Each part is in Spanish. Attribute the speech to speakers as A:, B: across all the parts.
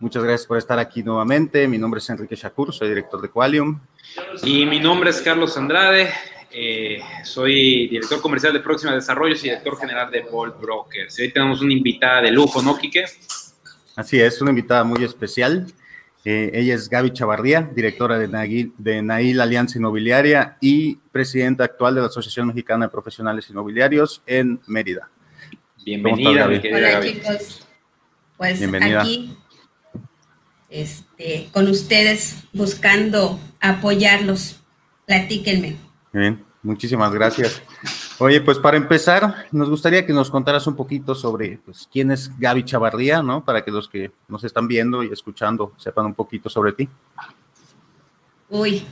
A: Muchas gracias por estar aquí nuevamente. Mi nombre es Enrique Shakur, soy director de Qualium.
B: Y mi nombre es Carlos Andrade, eh, soy director comercial de Próxima Desarrollos y director general de Bold Brokers. Y hoy tenemos una invitada de lujo, ¿no, Quique?
A: Así es, una invitada muy especial. Eh, ella es Gaby Chavarría, directora de Nail, de Nail Alianza Inmobiliaria y presidenta actual de la Asociación Mexicana de Profesionales Inmobiliarios en Mérida.
B: Bienvenida,
C: mi querida Hola, chicos. Pues Bienvenida. aquí este, con ustedes buscando apoyarlos. Platíquenme.
A: Bien, muchísimas gracias. Oye, pues para empezar, nos gustaría que nos contaras un poquito sobre pues, quién es Gaby Chavarría, ¿no? Para que los que nos están viendo y escuchando sepan un poquito sobre ti.
C: Uy,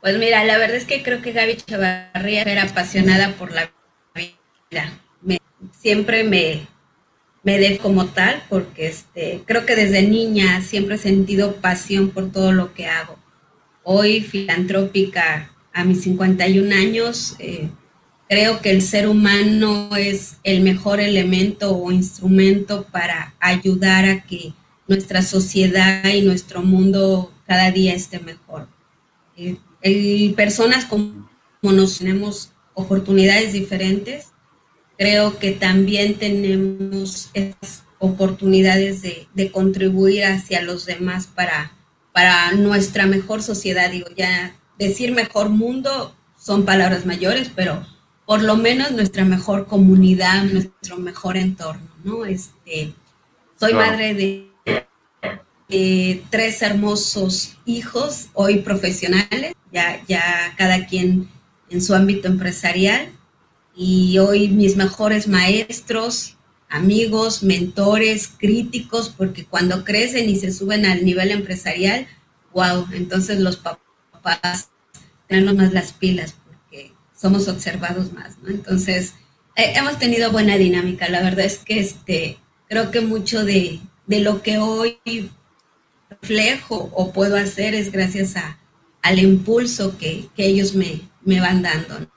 C: pues mira, la verdad es que creo que Gaby Chavarría era apasionada por la vida. siempre me, me de como tal, porque este, creo que desde niña siempre he sentido pasión por todo lo que hago. Hoy, filantrópica, a mis 51 años, eh, creo que el ser humano es el mejor elemento o instrumento para ayudar a que nuestra sociedad y nuestro mundo cada día esté mejor. Eh, personas como nos tenemos oportunidades diferentes, creo que también tenemos esas oportunidades de, contribuir hacia los demás para, para nuestra mejor sociedad. Digo, ya decir mejor mundo son palabras mayores, pero por lo menos nuestra mejor comunidad, nuestro mejor entorno, ¿no? Este, soy madre de, de, tres hermosos hijos, hoy profesionales, ya, ya cada quien en su ámbito empresarial y hoy mis mejores maestros, amigos, mentores, críticos, porque cuando crecen y se suben al nivel empresarial, wow, entonces los papás tenemos más las pilas porque somos observados más, ¿no? Entonces, hemos tenido buena dinámica, la verdad es que este, creo que mucho de, lo que hoy reflejo o puedo hacer es gracias a, al impulso que, ellos me, me van dando.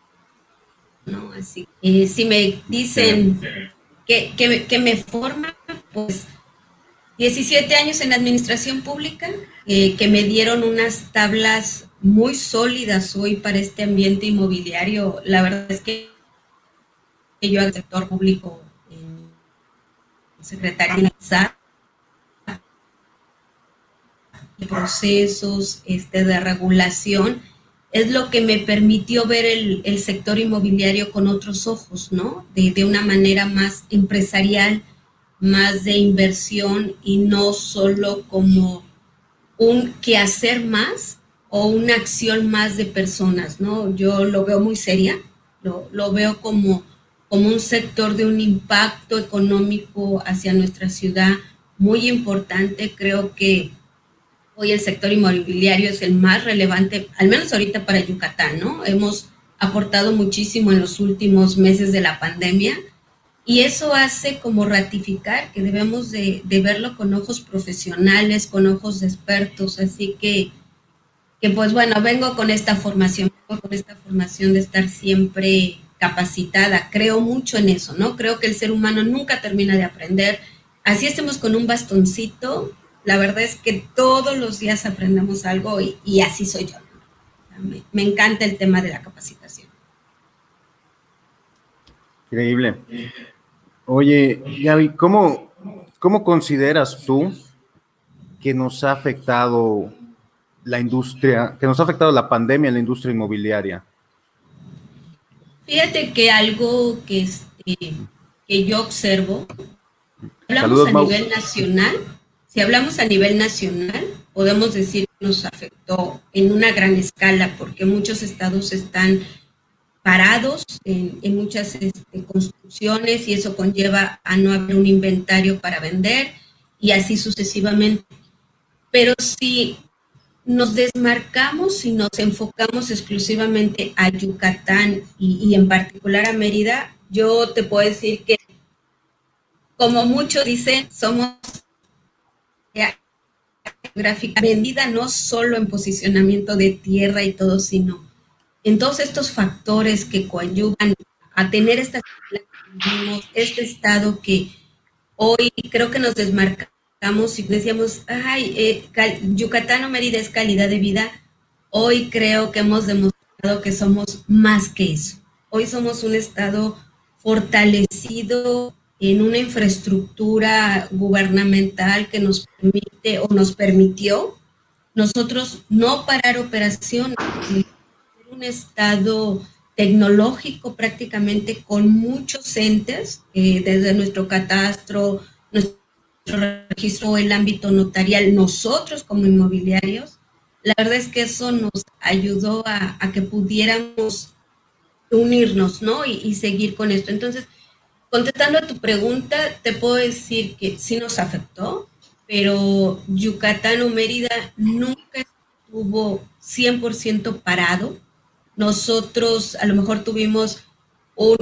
C: ¿No? Así, eh, si me dicen que, que, me forma, pues 17 años en administración pública, eh, que me dieron unas tablas muy sólidas hoy para este ambiente inmobiliario. La verdad es que yo al sector público, en secretaria de procesos este, de regulación, es lo que me permitió ver el, sector inmobiliario con otros ojos, ¿no? De, una manera más empresarial, más de inversión y no solo como un quehacer más o una acción más de personas, ¿no? Yo lo veo muy seria, lo, lo veo como, como un sector de un impacto económico hacia nuestra ciudad muy importante. Creo que Hoy el sector inmobiliario es el más relevante, al menos ahorita para Yucatán, ¿no? Hemos aportado muchísimo en los últimos meses de la pandemia y eso hace como ratificar que debemos de, verlo con ojos profesionales, con ojos expertos, así que, que pues bueno, vengo con esta formación, con esta formación de estar siempre capacitada, creo mucho en eso, ¿no? Creo que el ser humano nunca termina de aprender, así estemos con un bastoncito, la verdad es que todos los días aprendemos algo y, así soy yo. Me, encanta el tema de la capacitación.
A: Increíble. Oye, Gaby, ¿cómo, ¿cómo consideras tú que nos ha afectado la industria, que nos ha afectado la pandemia en la industria inmobiliaria?
C: Fíjate que algo que, este, que yo observo, hablamos a nivel nacional, si hablamos a nivel nacional, podemos decir que nos afectó en una gran escala porque muchos estados están parados en, muchas este, construcciones y eso conlleva a no haber un inventario para vender y así sucesivamente. Pero si nos desmarcamos y nos enfocamos exclusivamente a Yucatán y, en particular a Mérida, yo te puedo decir que, como muchos dicen, somos geográfica vendida no solo en posicionamiento de tierra y todo, sino en todos estos factores que coadyuvan a tener esta, este estado que hoy creo que nos desmarca y decíamos, ay, eh, Yucatán o Mérida es calidad de vida, hoy creo que hemos demostrado que somos más que eso. Hoy somos un estado fortalecido en una infraestructura gubernamental que nos permite o nos permitió nosotros no parar operaciones, un estado tecnológico prácticamente con muchos entes, eh, desde nuestro catastro, nuestro registro el ámbito notarial, nosotros como inmobiliarios, la verdad es que eso nos ayudó a, que pudiéramos unirnos, ¿no? Y, seguir con esto. Entonces, contestando a tu pregunta, te puedo decir que sí nos afectó, pero Yucatán o Mérida nunca estuvo 100% parado. Nosotros a lo mejor tuvimos un,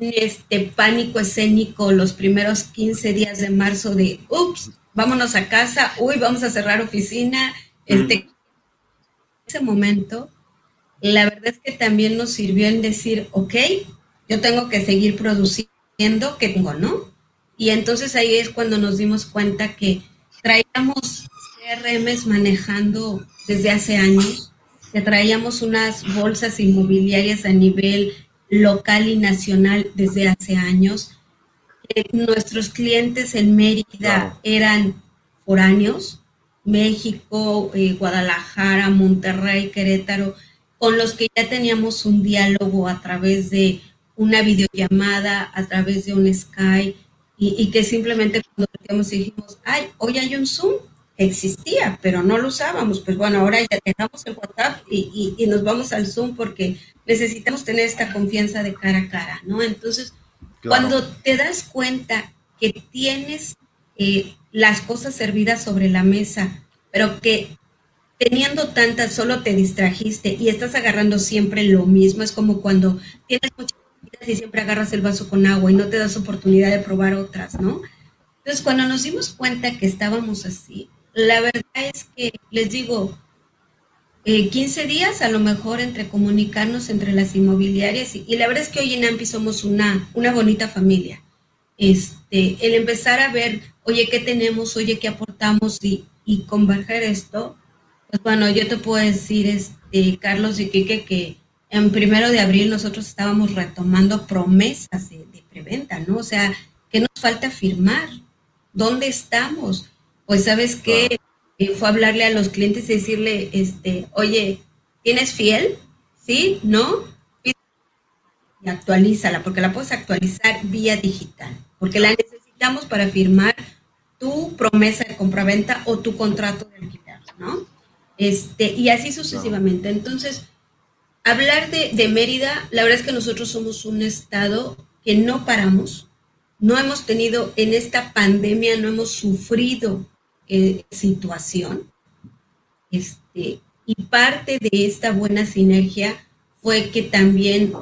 C: este, pánico escénico los primeros 15 días de marzo de, ups, vámonos a casa, uy, vamos a cerrar oficina. Este, ese momento, la verdad es que también nos sirvió en decir, ok, yo tengo que seguir produciendo, que tengo, ¿no? Y entonces ahí es cuando nos dimos cuenta que traíamos CRMs manejando desde hace años, que traíamos unas bolsas inmobiliarias a nivel local y nacional desde hace años. Eh, nuestros clientes en Mérida eran foráneos, México, eh, Guadalajara, Monterrey, Querétaro, con los que ya teníamos un diálogo a través de una videollamada, a través de un Skype, y, que simplemente cuando dijimos, ay, hoy hay un Zoom, existía, pero no lo usábamos. Pues bueno, ahora ya dejamos el WhatsApp y, y, nos vamos al Zoom porque necesitamos tener esta confianza de cara a cara, ¿no? Entonces, cuando te das cuenta que tienes eh, las cosas servidas sobre la mesa, pero que teniendo tantas solo te distrajiste y estás agarrando siempre lo mismo, es como cuando tienes muchas y siempre agarras el vaso con agua y no te das oportunidad de probar otras, ¿no? Entonces, cuando nos dimos cuenta que estábamos así, la verdad es que les digo, 15 eh, días a lo mejor entre comunicarnos entre las inmobiliarias y, la verdad es que hoy en AMPI somos una, una bonita familia. Este, el empezar a ver, oye, ¿qué tenemos? Oye, ¿qué aportamos? Y, y converger esto, pues bueno, yo te puedo decir, este, Carlos y Quique, que en primero de abril nosotros estábamos retomando promesas de, preventa, ¿no? O sea, ¿qué nos falta firmar? ¿Dónde estamos? Pues sabes que fue hablarle a los clientes y decirle, este, oye, ¿tienes fiel? ¿Sí? ¿No? Y actualízala, porque la puedes actualizar vía digital, porque la necesitamos para firmar tu promesa de compraventa o tu contrato de alquiler, ¿no? Este, y así sucesivamente. Entonces, hablar de, Mérida, la verdad es que nosotros somos un estado que no paramos, no hemos tenido en esta pandemia, no hemos sufrido eh, situación. Este, y parte de esta buena sinergia fue que también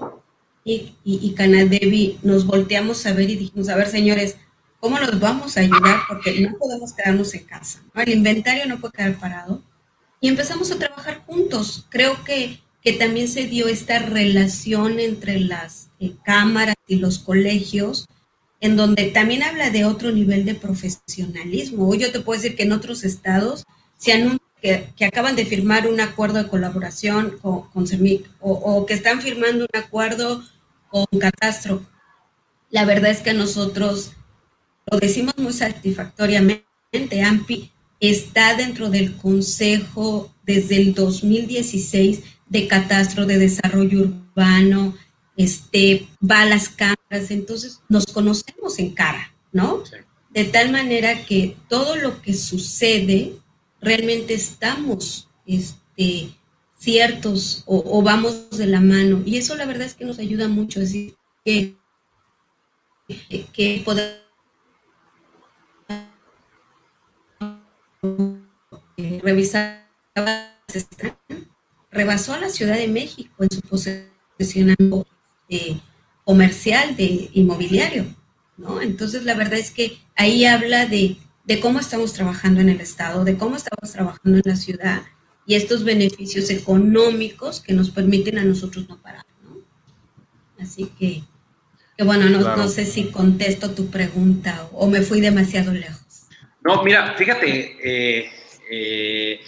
C: y, y, Canadevi nos volteamos a ver y dijimos, a ver señores, ¿cómo nos vamos a ayudar? Porque no podemos quedarnos en casa. El inventario no puede quedar parado. Y empezamos a trabajar juntos. Creo que, que también se dio esta relación entre las eh, cámaras y los colegios en donde también habla de otro nivel de profesionalismo. Hoy yo te puedo decir que en otros estados se anuncia que, acaban de firmar un acuerdo de colaboración con, con CEMIC o, que están firmando un acuerdo con Catastro. La verdad es que nosotros lo decimos muy satisfactoriamente, AMPI está dentro del Consejo desde el 2016 de Catastro de Desarrollo Urbano, este, va a las cámaras, entonces nos conocemos en cara, ¿no? De tal manera que todo lo que sucede, realmente estamos este, ciertos o, vamos de la mano. Y eso la verdad es que nos ayuda mucho, es decir, que, que podemos revisar rebasó a la Ciudad de México en su posicionamiento comercial de inmobiliario, ¿no? Entonces, la verdad es que ahí habla de, de cómo estamos trabajando en el Estado, de cómo estamos trabajando en la ciudad y estos beneficios económicos que nos permiten a nosotros no parar, ¿no? Así que, que bueno, no, no sé si contesto tu pregunta o, me fui demasiado lejos.
B: No, mira, fíjate, eh, eh,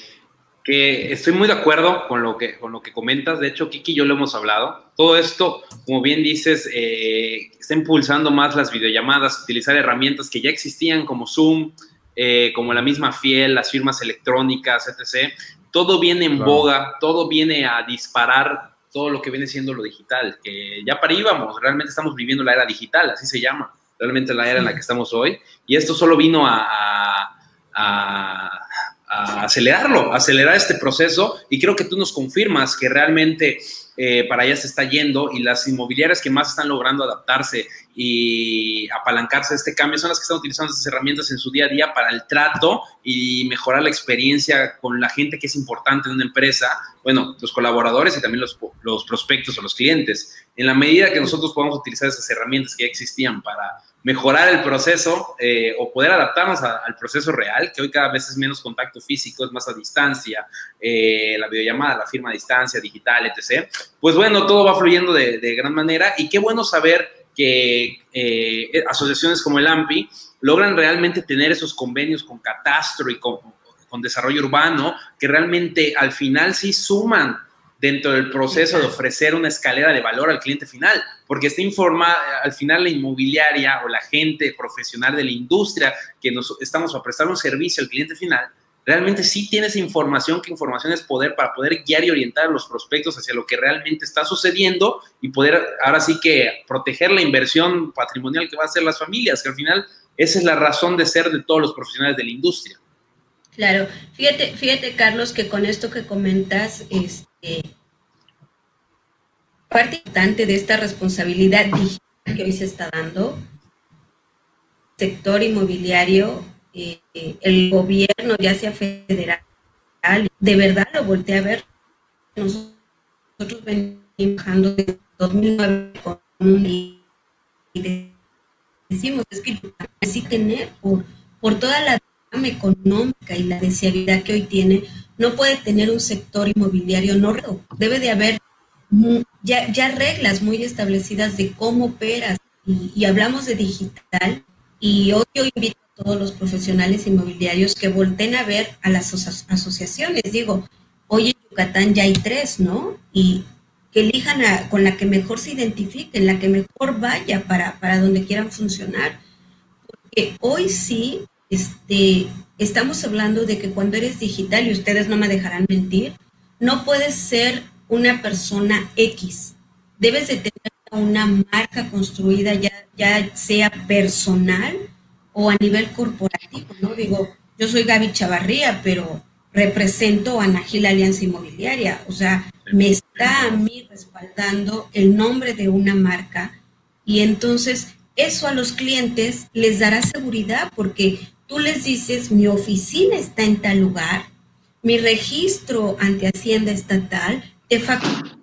B: que estoy muy de acuerdo con lo que, con lo que comentas. De hecho, Kiki y yo lo hemos hablado. Todo esto, como bien dices, eh, está impulsando más las videollamadas, utilizar herramientas que ya existían como Zoom, eh, como la misma Fiel, las firmas electrónicas, etc. Todo viene en boga, todo viene a disparar todo lo que viene siendo lo digital, que ya para íbamos, realmente estamos viviendo la era digital, así se llama, realmente la era en la que estamos hoy. Y esto solo vino a acelerarlo, acelerar este proceso y creo que tú nos confirmas que realmente eh, para allá se está yendo y las inmobiliarias que más están logrando adaptarse y apalancarse a este cambio son las que están utilizando estas herramientas en su día a día para el trato y mejorar la experiencia con la gente que es importante en una empresa, bueno, los colaboradores y también los, los prospectos o los clientes. En la medida que nosotros podamos utilizar esas herramientas que ya existían para mejorar el proceso eh, o poder adaptarnos al proceso real, que hoy cada vez es menos contacto físico, es más a distancia, eh, la videollamada, la firma a distancia, digital, etc. Pues bueno, todo va fluyendo de, gran manera y qué bueno saber que eh, asociaciones como el AMPI logran realmente tener esos convenios con catastro y con, con desarrollo urbano que realmente al final sí suman dentro del proceso de ofrecer una escalera de valor al cliente final, porque está informada, al final la inmobiliaria o la gente profesional de la industria que nos estamos a prestar un servicio al cliente final, realmente sí tiene esa información, que información es poder para poder guiar y orientar a los prospectos hacia lo que realmente está sucediendo y poder ahora sí que proteger la inversión patrimonial que va a hacer las familias, que al final esa es la razón de ser de todos los profesionales de la industria.
C: Claro, fíjate, fíjate Carlos, que con esto que comentas, es, parte importante de esta responsabilidad digital que hoy se está dando, sector inmobiliario, eh, el gobierno, ya sea federal, de verdad lo voltea a ver. Nosotros venimos trabajando desde 2009 con un y decimos es que así tener por, por toda la económica y la deseabilidad que hoy tiene, no puede tener un sector inmobiliario no debe de haber ya, ya reglas muy establecidas de cómo operas y, hablamos de digital y hoy yo invito a todos los profesionales inmobiliarios que volten a ver a las asociaciones. Digo, hoy en Yucatán ya hay tres, ¿no? Y que elijan con la que mejor se identifiquen, la que mejor vaya para, para donde quieran funcionar. Porque hoy sí este, estamos hablando de que cuando eres digital, y ustedes no me dejarán mentir, no puedes ser una persona X. Debes de tener una marca construida, ya, ya sea personal o a nivel corporativo, ¿no? Digo, yo soy Gaby Chavarría, pero represento a Najil Alianza Inmobiliaria, o sea, me está a mí respaldando el nombre de una marca y entonces eso a los clientes les dará seguridad porque tú les dices, mi oficina está en tal lugar, mi registro ante Hacienda Estatal, te factura,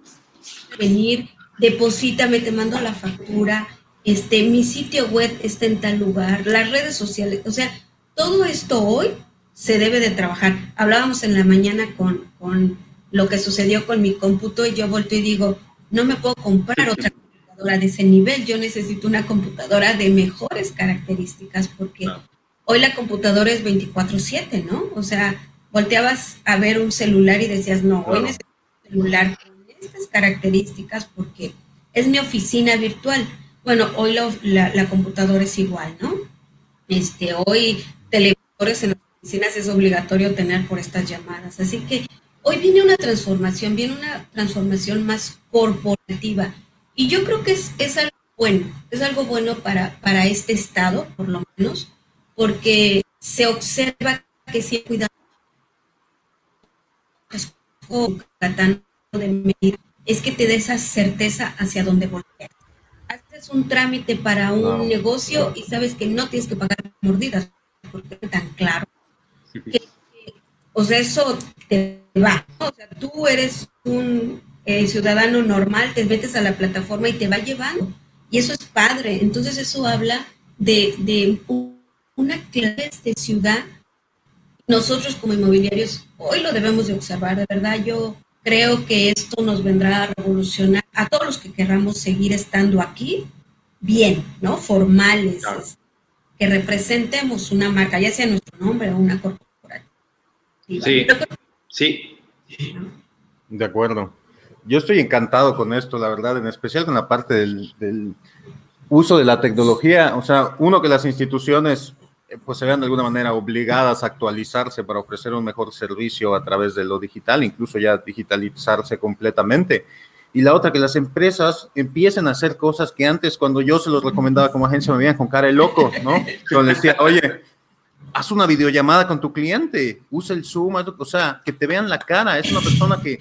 C: venir, deposítame, te mando la factura, este, mi sitio web está en tal lugar, las redes sociales, o sea, todo esto hoy se debe de trabajar. Hablábamos en la mañana con, con lo que sucedió con mi cómputo y yo volto y digo, no me puedo comprar otra computadora de ese nivel, yo necesito una computadora de mejores características porque hoy la computadora es 24/7, ¿no? O sea, volteabas a ver un celular y decías, no, hoy necesito un celular con estas características porque es mi oficina virtual. Bueno, hoy la, computadora es igual, ¿no? Este, hoy televisores en las oficinas es obligatorio tener por estas llamadas. Así que hoy viene una transformación, viene una transformación más corporativa. Y yo creo que es, es algo bueno, es algo bueno para, para este Estado, por lo menos, porque se observa que si cuidado es que te dé esa certeza hacia dónde voltear. Haces un trámite para un negocio y sabes que no tienes que pagar mordidas, porque es tan claro. o sea, eso te va. O sea, tú eres un eh, ciudadano normal, te metes a la plataforma y te va llevando. Y eso es padre. Entonces eso habla de, de una clase de ciudad. Nosotros como inmobiliarios hoy lo debemos de observar, de verdad yo creo que esto nos vendrá a revolucionar a todos los que querramos seguir estando aquí bien, ¿no? Formales, que representemos una marca, ya sea nuestro nombre o una corporativa.
B: Sí, sí.
A: De acuerdo. Yo estoy encantado con esto, la verdad, en especial con la parte del, del uso de la tecnología. O sea, uno que las instituciones pues se vean de alguna manera obligadas a actualizarse para ofrecer un mejor servicio a través de lo digital, incluso ya digitalizarse completamente. Y la otra, que las empresas empiecen a hacer cosas que antes, cuando yo se los recomendaba como agencia, me veían con cara de loco, ¿no? Cuando les decía, oye, haz una videollamada con tu cliente, usa el Zoom, o sea, que te vean la cara. Es una persona que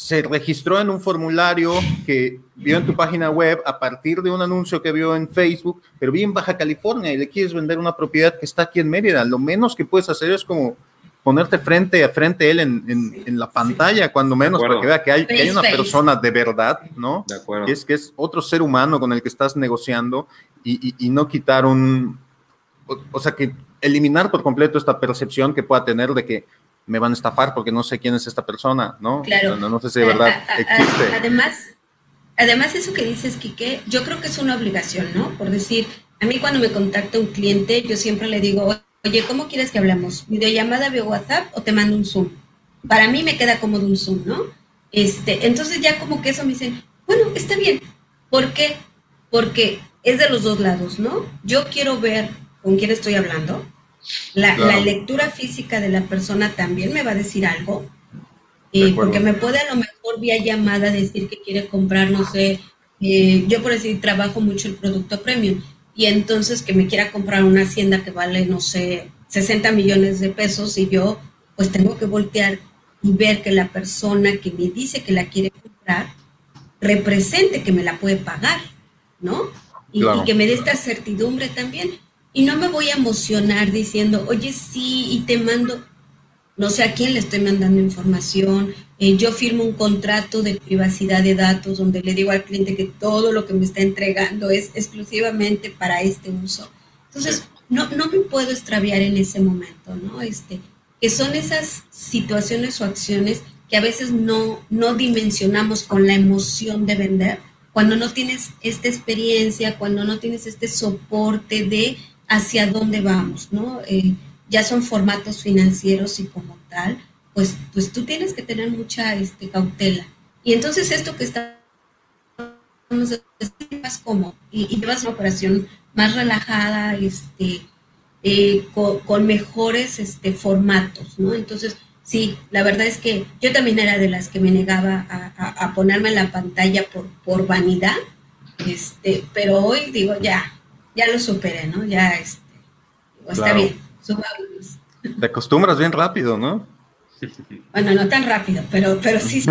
A: se registró en un formulario que vio en tu página web a partir de un anuncio que vio en Facebook, pero vi en Baja California y le quieres vender una propiedad que está aquí en Mérida. Lo menos que puedes hacer es como ponerte frente a frente a él en, en, la pantalla, cuando menos, para que vea que hay, que hay una persona de verdad, ¿no? De acuerdo. Que es, que es otro ser humano con el que estás negociando y, y, y no quitar un, o, o, sea, que eliminar por completo esta percepción que pueda tener de que me van a estafar porque no sé quién es esta persona, ¿no?
C: Claro.
A: No, no sé si de verdad existe.
C: Además, además, eso que dices, Quique, yo creo que es una obligación, ¿no? Por decir, a mí cuando me contacta un cliente, yo siempre le digo, oye, ¿cómo quieres que hablemos? ¿Videollamada vía WhatsApp o te mando un Zoom? Para mí me queda cómodo un Zoom, ¿no? Este, entonces ya como que eso me dicen, bueno, está bien. ¿Por qué? Porque es de los dos lados, ¿no? Yo quiero ver con quién estoy hablando, la, lectura física de la persona también me va a decir algo, eh, porque me puede a lo mejor vía llamada decir que quiere comprar, no sé, eh, yo por decir trabajo mucho el producto premium, y entonces que me quiera comprar una hacienda que vale, no sé, 60 millones de pesos y yo pues tengo que voltear y ver que la persona que me dice que la quiere comprar represente que me la puede pagar, ¿no? Y, y que me dé esta certidumbre también y no me voy a emocionar diciendo, oye, sí, y te mando, no sé a quién le estoy mandando información, eh, yo firmo un contrato de privacidad de datos donde le digo al cliente que todo lo que me está entregando es exclusivamente para este uso. Entonces, no, no me puedo extraviar en ese momento, ¿no? Este, que son esas situaciones o acciones que a veces no, no dimensionamos con la emoción de vender, cuando no tienes esta experiencia, cuando no tienes este soporte de hacia dónde vamos, ¿no? Eh, ya son formatos financieros y como tal, pues, pues tú tienes que tener mucha este, cautela. Y entonces esto que está más como y, llevas una operación más relajada, este, eh, con, mejores este, formatos, ¿no? Entonces, sí, la verdad es que yo también era de las que me negaba a, a ponerme en la pantalla por, por vanidad, este, pero hoy digo, ya, ya lo superé, ¿no? Ya este, está bien, subámonos.
A: Te acostumbras bien rápido, ¿no?
C: Bueno, no tan rápido, pero, pero sí.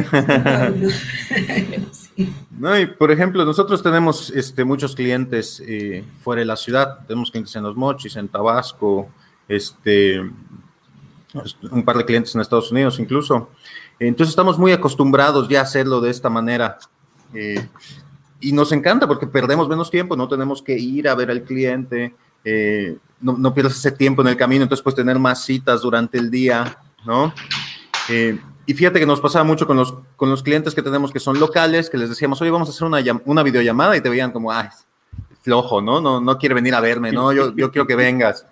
A: sí. No, y por ejemplo, nosotros tenemos este, muchos clientes eh, fuera de la ciudad. Tenemos clientes en Los Mochis, en Tabasco, este, un par de clientes en Estados Unidos incluso. Entonces estamos muy acostumbrados ya a hacerlo de esta manera. Eh, y nos encanta porque perdemos menos tiempo, no tenemos que ir a ver al cliente, eh, no, no, pierdes ese tiempo en el camino, entonces puedes tener más citas durante el día, ¿no? Eh, y fíjate que nos pasaba mucho con los, con los clientes que tenemos que son locales, que les decíamos, oye, vamos a hacer una, una videollamada y te veían como, ay, flojo, ¿no? No, no quiere venir a verme, ¿no? Yo, yo quiero que vengas.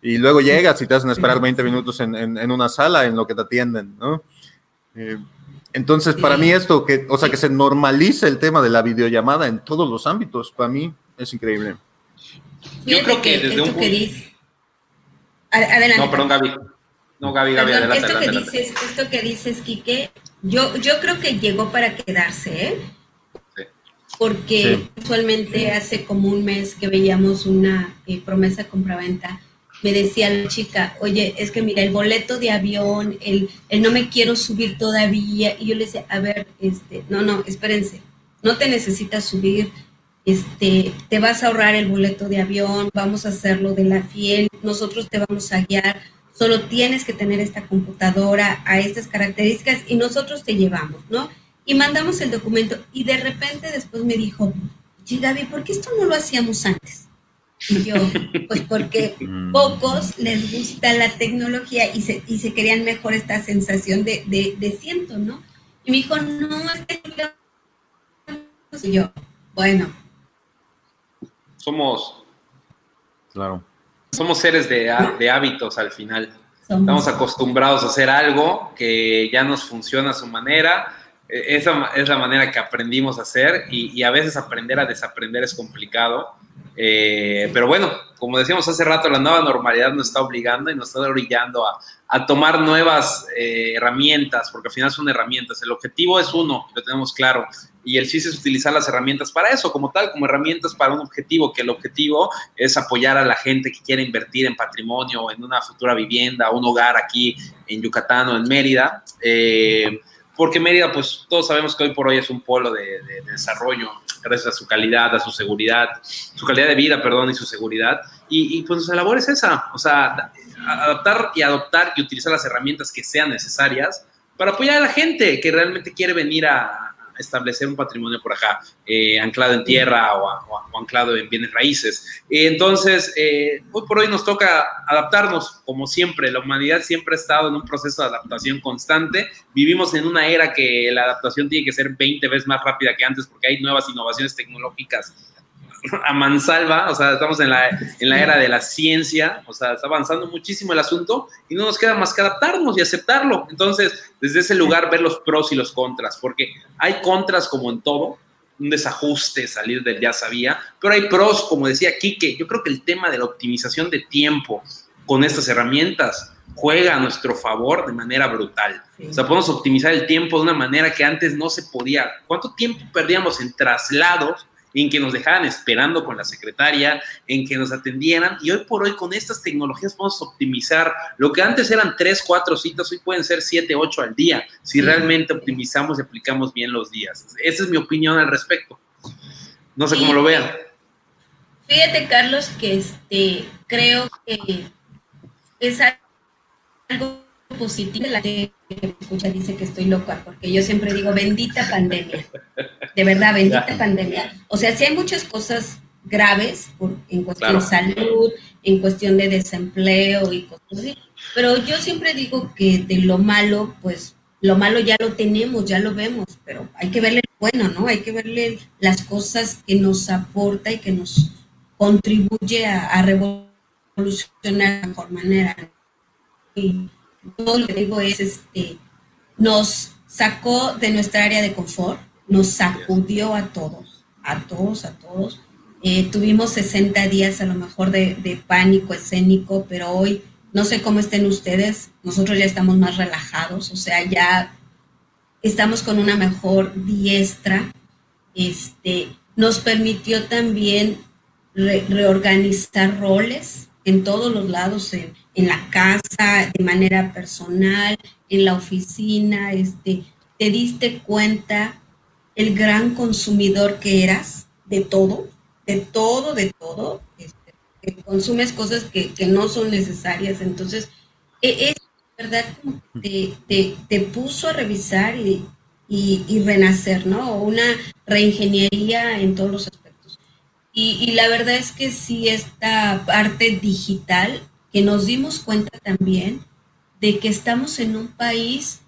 A: Y luego llegas y te hacen esperar 20 minutos en, en, en una sala en lo que te atienden, ¿no? Eh, entonces, para mí esto, que, o sea, que se normalice el tema de la videollamada en todos los ámbitos, para mí es increíble.
B: Yo creo que, desde un punto...
C: Adelante.
B: No, perdón, Gaby. No, Gaby, Gaby,
C: perdón, adelante, esto, adelante, que Dices, esto que dices, Quique, yo, yo creo que llegó para quedarse, ¿eh? Sí. Porque sí. usualmente hace como un mes que veíamos una eh, promesa compraventa me decía la chica, oye, es que mira, el boleto de avión, el, el, no me quiero subir todavía. Y yo le decía, a ver, este, no, no, espérense, no te necesitas subir, este, te vas a ahorrar el boleto de avión, vamos a hacerlo de la fiel, nosotros te vamos a guiar. solo tienes que tener esta computadora a estas características y nosotros te llevamos, ¿no? Y mandamos el documento y de repente después me dijo, oye Gaby, ¿por qué esto no lo hacíamos antes? Y yo, pues porque mm. pocos les gusta la tecnología y se, y se querían mejor esta sensación de, de, de siento, ¿no? Y me dijo, no, es que... Y yo, bueno.
B: Somos... Claro somos seres de, hábitos al final. Estamos acostumbrados a hacer algo que ya nos funciona a su manera. E, esa es la manera que aprendimos a hacer y, a veces aprender a desaprender es complicado. Eh, pero bueno, como decíamos hace rato, la nueva normalidad nos está obligando y nos está orillando a, tomar nuevas eh, herramientas, porque al final son herramientas. El objetivo es uno, lo tenemos claro, y el CIS es utilizar las herramientas para eso, como tal, como herramientas para un objetivo, que el objetivo es apoyar a la gente que quiere invertir en patrimonio, en una futura vivienda, un hogar aquí en Yucatán o en Mérida. Eh, porque Mérida, pues todos sabemos que hoy por hoy es un polo de, desarrollo, gracias a su calidad, a su seguridad, su calidad de vida, perdón, y su seguridad. Y, y pues la labor es esa, o sea, adaptar y adoptar y utilizar las herramientas que sean necesarias para apoyar a la gente que realmente quiere venir a, establecer un patrimonio por acá, eh, anclado en tierra o, anclado en bienes raíces. entonces, eh, hoy por hoy nos toca adaptarnos, como siempre, la humanidad siempre ha estado en un proceso de adaptación constante. Vivimos en una era que la adaptación tiene que ser 20 veces más rápida que antes porque hay nuevas innovaciones tecnológicas a mansalva, o sea, estamos en la, en la era de la ciencia, o sea, está avanzando muchísimo el asunto y no nos queda más que adaptarnos y aceptarlo. Entonces, desde ese lugar, ver los pros y los contras, porque hay contras como en todo, un desajuste, salir del ya sabía, pero hay pros, como decía Quique, yo creo que el tema de la optimización de tiempo con estas herramientas juega a nuestro favor de manera brutal. O sea, podemos optimizar el tiempo de una manera que antes no se podía. ¿Cuánto tiempo perdíamos en traslados? En que nos dejaran esperando con la secretaria, en que nos atendieran. Y hoy por hoy con estas tecnologías podemos optimizar lo que antes eran tres, cuatro citas, hoy pueden ser siete, ocho al día, si realmente optimizamos y aplicamos bien los días. Esa es mi opinión al respecto. No sé cómo lo vean.
C: Fíjate, Carlos, que este, creo que es algo positivo. La que escucha dice que estoy loca, porque yo siempre digo, bendita pandemia. De verdad, bendita pandemia. O sea, sí hay muchas cosas graves en cuestión de salud, en cuestión de desempleo y cosas así. Pero yo siempre digo que de lo malo, pues lo malo ya lo tenemos, ya lo vemos, pero hay que verle lo bueno, ¿no? Hay que verle las cosas que nos aporta y que nos contribuye a, a revolucionar de mejor manera. Y todo lo que digo es, este, nos sacó de nuestra área de confort, nos sacudió a todos, a todos, a todos. Eh, tuvimos 60 días a lo mejor de, pánico escénico, pero hoy no sé cómo estén ustedes, nosotros ya estamos más relajados, o sea, ya estamos con una mejor diestra. Este, nos permitió también reorganizar roles en todos los lados, en la casa, de manera personal, en la oficina, este, te diste cuenta el gran consumidor que eras de todo, de todo, de todo, este, que consumes cosas que, no son necesarias, entonces e, es verdad te, te, te, puso a revisar y, y, renacer, ¿no? Una reingeniería en todos los aspectos. Y, y la verdad es que sí, esta parte digital que nos dimos cuenta también de que estamos en un país,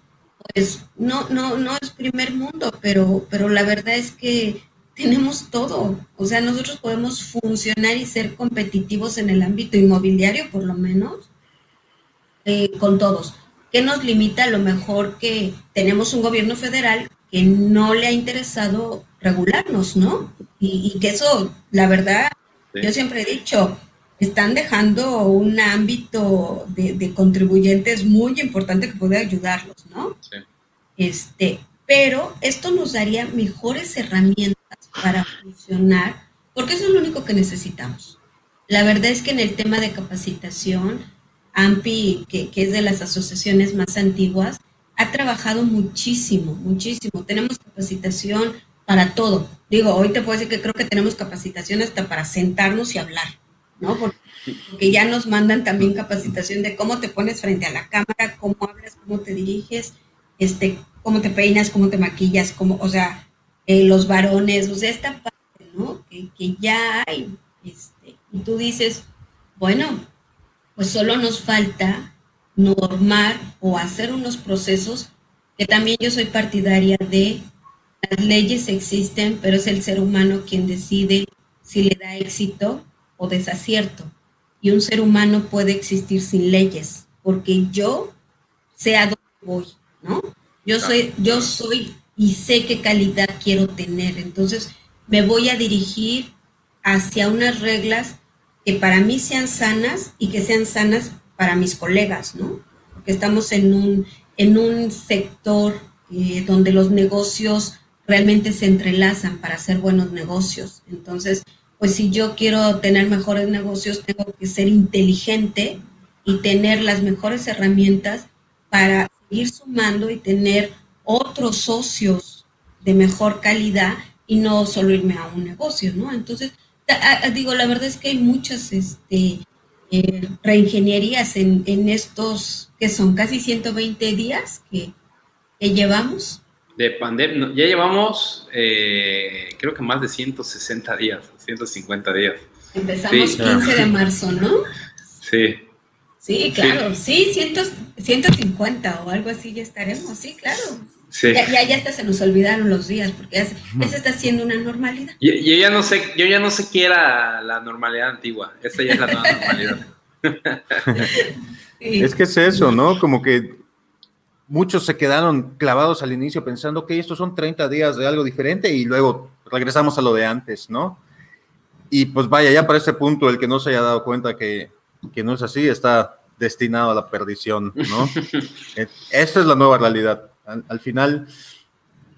C: pues no, no, no es primer mundo, pero, pero la verdad es que tenemos todo. O sea, nosotros podemos funcionar y ser competitivos en el ámbito inmobiliario, por lo menos, eh, con todos. ¿Qué nos limita? A lo mejor que tenemos un gobierno federal que no le ha interesado regularnos, ¿no? Y, que eso, la verdad, yo siempre he dicho, están dejando un ámbito de, contribuyentes muy importante que puede ayudarlos, ¿no? Sí. Este, pero esto nos daría mejores herramientas para funcionar, porque eso es lo único que necesitamos. La verdad es que en el tema de capacitación, AMPI, que, que es de las asociaciones más antiguas, ha trabajado muchísimo, muchísimo. Tenemos capacitación para todo. Digo, hoy te puedo decir que creo que tenemos capacitación hasta para sentarnos y hablar. ¿No? porque ya nos mandan también capacitación de cómo te pones frente a la cámara, cómo hablas, cómo te diriges, este, cómo te peinas, cómo te maquillas, cómo, o sea, eh, los varones, o sea, esta parte, ¿no? Que, ya hay, este, y tú dices, bueno, pues solo nos falta normar o hacer unos procesos que también yo soy partidaria de las leyes existen, pero es el ser humano quien decide si le da éxito o desacierto. Y un ser humano puede existir sin leyes, porque yo sé a dónde voy, ¿no? Yo soy, yo soy y sé qué calidad quiero tener. Entonces, me voy a dirigir hacia unas reglas que para mí sean sanas y que sean sanas para mis colegas, ¿no? Porque estamos en un, en un sector eh, donde los negocios realmente se entrelazan para hacer buenos negocios. Entonces, pues si yo quiero tener mejores negocios, tengo que ser inteligente y tener las mejores herramientas para ir sumando y tener otros socios de mejor calidad y no solo irme a un negocio, ¿no? Entonces, digo, la verdad es que hay muchas este, eh, reingenierías en, estos, que son casi 120 días que, llevamos.
B: De pandemia, ya llevamos, eh, creo que más de 160 días, 150 días.
C: Empezamos 15 de marzo, ¿no?
B: Sí.
C: Sí, claro, sí, 150 o algo así ya estaremos, sí, claro. Ya, ya, hasta se nos olvidaron los días porque ya se, está haciendo una normalidad.
B: Yo, ya no sé, yo ya no sé qué era la normalidad antigua. Esta ya es la nueva normalidad.
A: Es que es eso, ¿no? Como que muchos se quedaron clavados al inicio pensando que estos son 30 días de algo diferente y luego regresamos a lo de antes, ¿no? Y pues vaya, ya para ese punto, el que no se haya dado cuenta que que no es así, está destinado a la perdición, ¿no? Eh, esta es la nueva realidad. Al, final,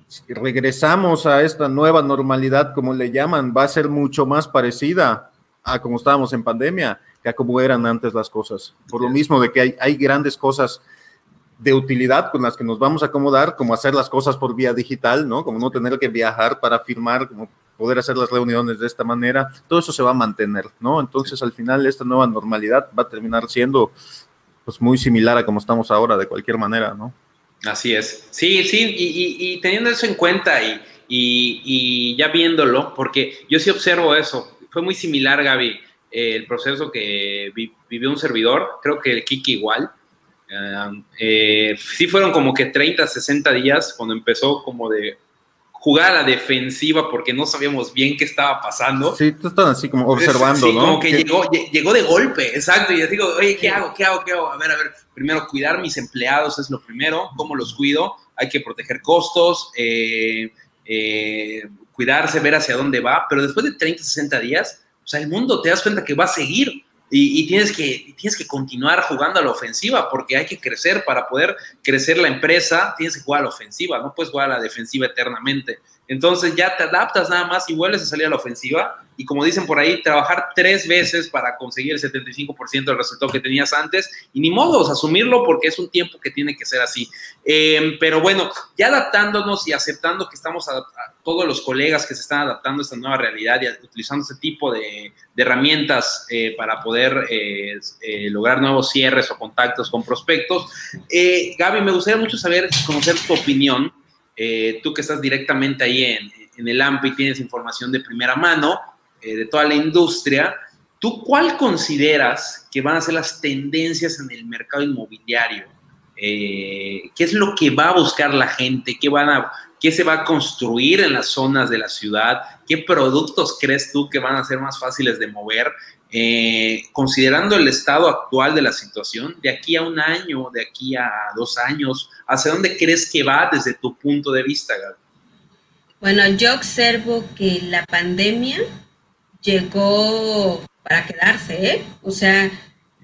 A: si regresamos a esta nueva normalidad, como le llaman, va a ser mucho más parecida a como estábamos en pandemia que a como eran antes las cosas. Por lo mismo de que hay, hay grandes cosas de utilidad con las que nos vamos a acomodar, como hacer las cosas por vía digital, ¿no? Como no tener que viajar para firmar, como poder hacer las reuniones de esta manera, todo eso se va a mantener, ¿no? Entonces, al final, esta nueva normalidad va a terminar siendo pues muy similar a como estamos ahora, de cualquier manera, ¿no?
B: Así es. Sí, sí, y, teniendo eso en cuenta y, ya viéndolo, porque yo sí observo eso, fue muy similar, Gaby, el proceso que vivió un servidor, creo que el Kiki igual. Eh, eh, sí fueron como que 30, 60 días cuando empezó como de jugar a la defensiva porque no sabíamos bien qué estaba pasando.
A: Sí, tú estás así como observando, sí,
B: Como que llegó, llegó de golpe, exacto. Y yo digo, oye, ¿qué hago? ¿Qué hago? ¿Qué hago? A ver, a ver. Primero, cuidar mis empleados es lo primero. ¿Cómo los cuido? Hay que proteger costos, eh, eh, cuidarse, ver hacia dónde va. Pero después de 30, 60 días, o sea, el mundo te das cuenta que va a seguir. Y, tienes, que, tienes que continuar jugando a la ofensiva porque hay que crecer para poder crecer la empresa, tienes que jugar a la ofensiva, no puedes jugar a la defensiva eternamente. Entonces ya te adaptas nada más y vuelves a salir a la ofensiva y como dicen por ahí, trabajar tres veces para conseguir el 75% del resultado que tenías antes y ni modo, asumirlo porque es un tiempo que tiene que ser así. Em, pero bueno, ya adaptándonos y aceptando que estamos todos los colegas que se están adaptando a esta nueva realidad y utilizando este tipo de, herramientas eh, para poder eh, eh, lograr nuevos cierres o contactos con prospectos. Gaby, me gustaría mucho saber, conocer tu opinión tú que estás directamente ahí en, el AMPA y tienes información de primera mano de toda la industria, ¿tú cuál consideras que van a ser las tendencias en el mercado inmobiliario? ¿Qué es lo que va a buscar la gente? ¿Qué, van a, ¿Qué se va a construir en las zonas de la ciudad? ¿Qué productos crees tú que van a ser más fáciles de mover? Eh, considerando el estado actual de la situación, de aquí a un año, de aquí a dos años, ¿hacia dónde crees que va desde tu punto de vista, Gaby?
C: Bueno, yo observo que la pandemia llegó para quedarse, ¿eh? O sea,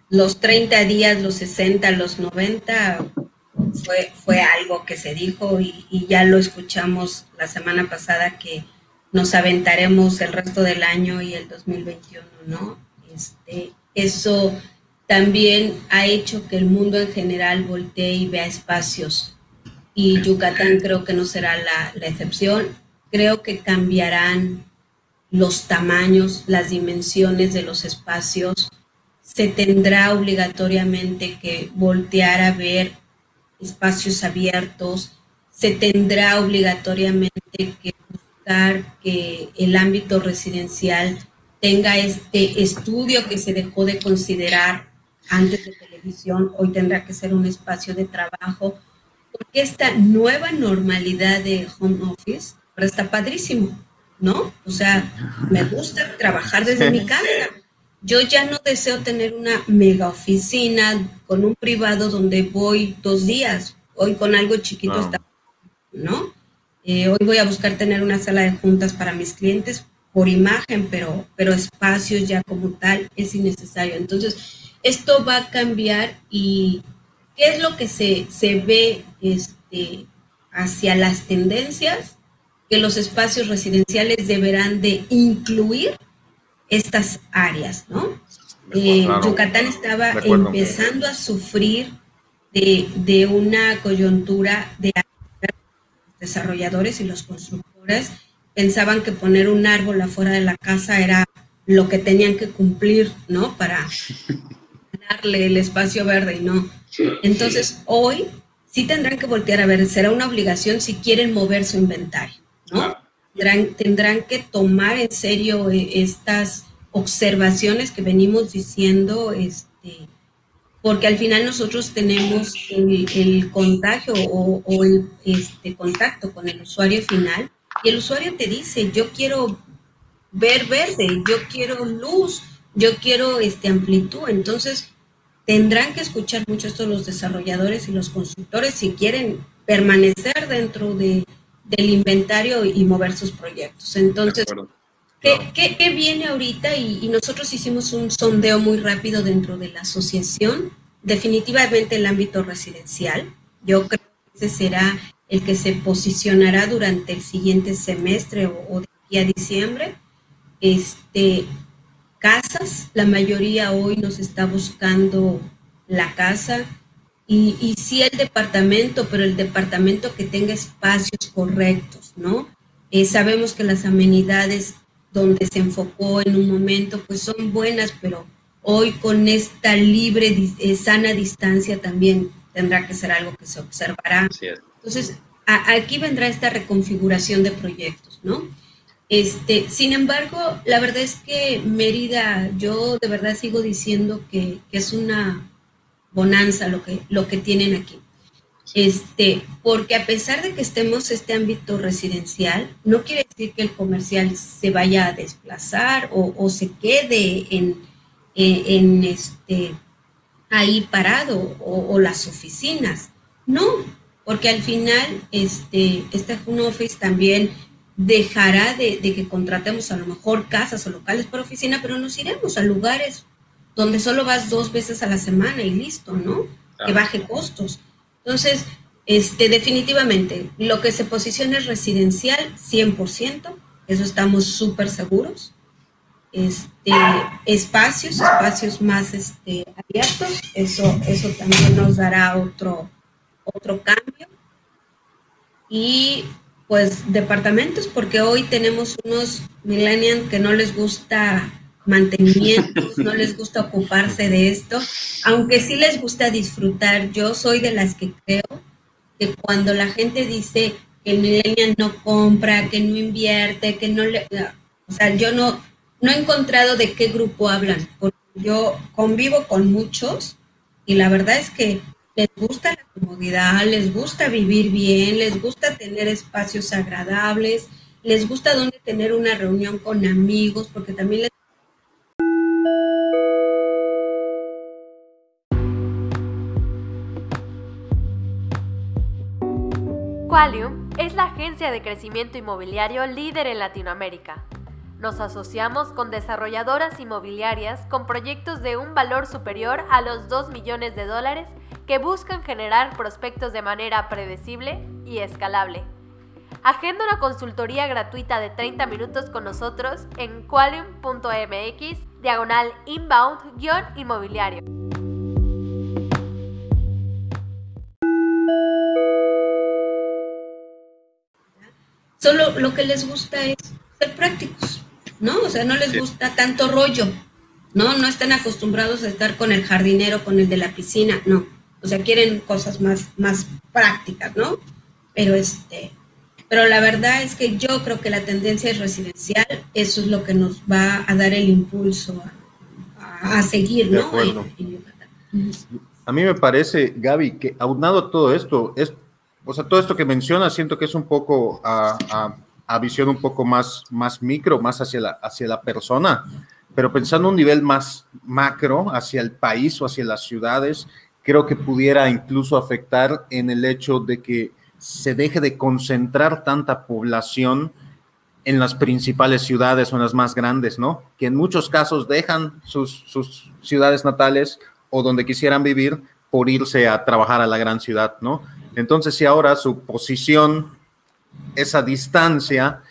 C: los 30 días, los 60, los 90, fue, fue algo que se dijo y, y ya lo escuchamos la semana pasada que nos aventaremos el resto del año y el 2021, ¿no? Este, eso también ha hecho que el mundo en general voltee y vea espacios. Y Yucatán creo que no será la, la excepción. Creo que cambiarán los tamaños, las dimensiones de los espacios. se tendrá obligatoriamente que voltear a ver espacios abiertos, se tendrá obligatoriamente que buscar que el ámbito residencial tenga este estudio que se dejó de considerar antes de televisión, hoy tendrá que ser un espacio de trabajo, porque esta nueva normalidad de home office está padrísimo, ¿no? O sea, me gusta trabajar desde mi casa. Yo ya no deseo tener una mega oficina con un privado donde voy dos días, hoy con algo chiquito está, ¿no? Eh, hoy voy a buscar tener una sala de juntas para mis clientes por imagen, pero, pero espacios ya como tal es innecesario. Entonces, esto va a cambiar y ¿qué es lo que se, se ve este, hacia las tendencias? Que los espacios residenciales deberán de incluir estas áreas, ¿no? Eh, Yucatán estaba empezando a sufrir de, de una coyuntura de desarrolladores y los constructores pensaban que poner un árbol afuera de la casa era lo que tenían que cumplir, ¿no? Para darle el espacio verde y no. Entonces, hoy sí tendrán que voltear a ver, será una obligación si quieren mover su inventario, ¿no? Tendrán, que tomar en serio eh, estas observaciones que venimos diciendo, este, porque al final nosotros tenemos el, contagio o, o, el este, contacto con el usuario final y el usuario te dice, yo quiero ver verde, yo quiero luz, yo quiero este, amplitud. Entonces, tendrán que escuchar mucho esto los desarrolladores y los constructores si quieren permanecer dentro de, del inventario y mover sus proyectos. Entonces, ¿qué, viene ahorita? Y, y, nosotros hicimos un sondeo muy rápido dentro de la asociación. Definitivamente el ámbito residencial. Yo creo que ese será el que se posicionará durante el siguiente semestre o, de aquí a diciembre. Este, casas, la mayoría hoy nos está buscando la casa y, y sí el departamento, pero el departamento que tenga espacios correctos, ¿no? Eh, sabemos que las amenidades donde se enfocó en un momento, pues son buenas, pero hoy con esta libre, eh, sana distancia también tendrá que ser algo que se observará. Entonces, aquí vendrá esta reconfiguración de proyectos, ¿no? Este, sin embargo, la verdad es que Mérida, yo de verdad sigo diciendo que, es una bonanza lo que, lo que tienen aquí. Este, porque a pesar de que estemos en este ámbito residencial, no quiere decir que el comercial se vaya a desplazar o, se quede en, en, este, ahí parado o, o las oficinas. No, porque al final este, este Home Office también dejará de, que contratemos a lo mejor casas o locales por oficina, pero nos iremos a lugares donde solo vas dos veces a la semana y listo, ¿no? Que baje costos. Entonces, este, definitivamente, lo que se posiciona es residencial 100%, eso estamos súper seguros. Este, espacios, espacios más este, abiertos, eso, eso también nos dará otro, otro cambio. Y pues departamentos, porque hoy tenemos unos millennials que no les gusta mantenimiento, no les gusta ocuparse de esto, aunque sí les gusta disfrutar. Yo soy de las que creo que cuando la gente dice que no compra, que no invierte, que no le... O sea, yo no, no he encontrado de qué grupo hablan, yo convivo con muchos y la verdad es que les gusta la comodidad, les gusta vivir bien, les gusta tener espacios agradables, les gusta donde tener una reunión con amigos, porque también les...
D: Qualium es la agencia de crecimiento inmobiliario líder en Latinoamérica. Nos asociamos con desarrolladoras inmobiliarias con proyectos de un valor superior a los 2 millones de dólares que buscan generar prospectos de manera predecible y escalable. Agenda una consultoría gratuita de 30 minutos con nosotros en qualium.mx diagonal inbound-inmobiliario.
C: Solo lo que les gusta es ser prácticos, ¿no? O sea, no les gusta tanto rollo. ¿no? No están acostumbrados a estar con el jardinero, con el de la piscina, no. O sea, quieren cosas más, más prácticas, ¿no? Pero este, pero la verdad es que yo creo que la tendencia es residencial, eso es lo que nos va a dar el impulso a, seguir, ¿no?
A: a mí me parece, Gaby, que aunado a todo esto, es, o sea, todo esto que mencionas, siento que es un poco a, visión un poco más, más micro, más hacia la, hacia la persona, pero pensando un nivel más macro, hacia el país o hacia las ciudades, creo que pudiera incluso afectar en el hecho de que se deje de concentrar tanta población en las principales ciudades o en las más grandes, ¿no? Que en muchos casos dejan sus, sus ciudades natales o donde quisieran vivir por irse a trabajar a la gran ciudad, ¿no? Entonces, si ahora su posición, esa distancia,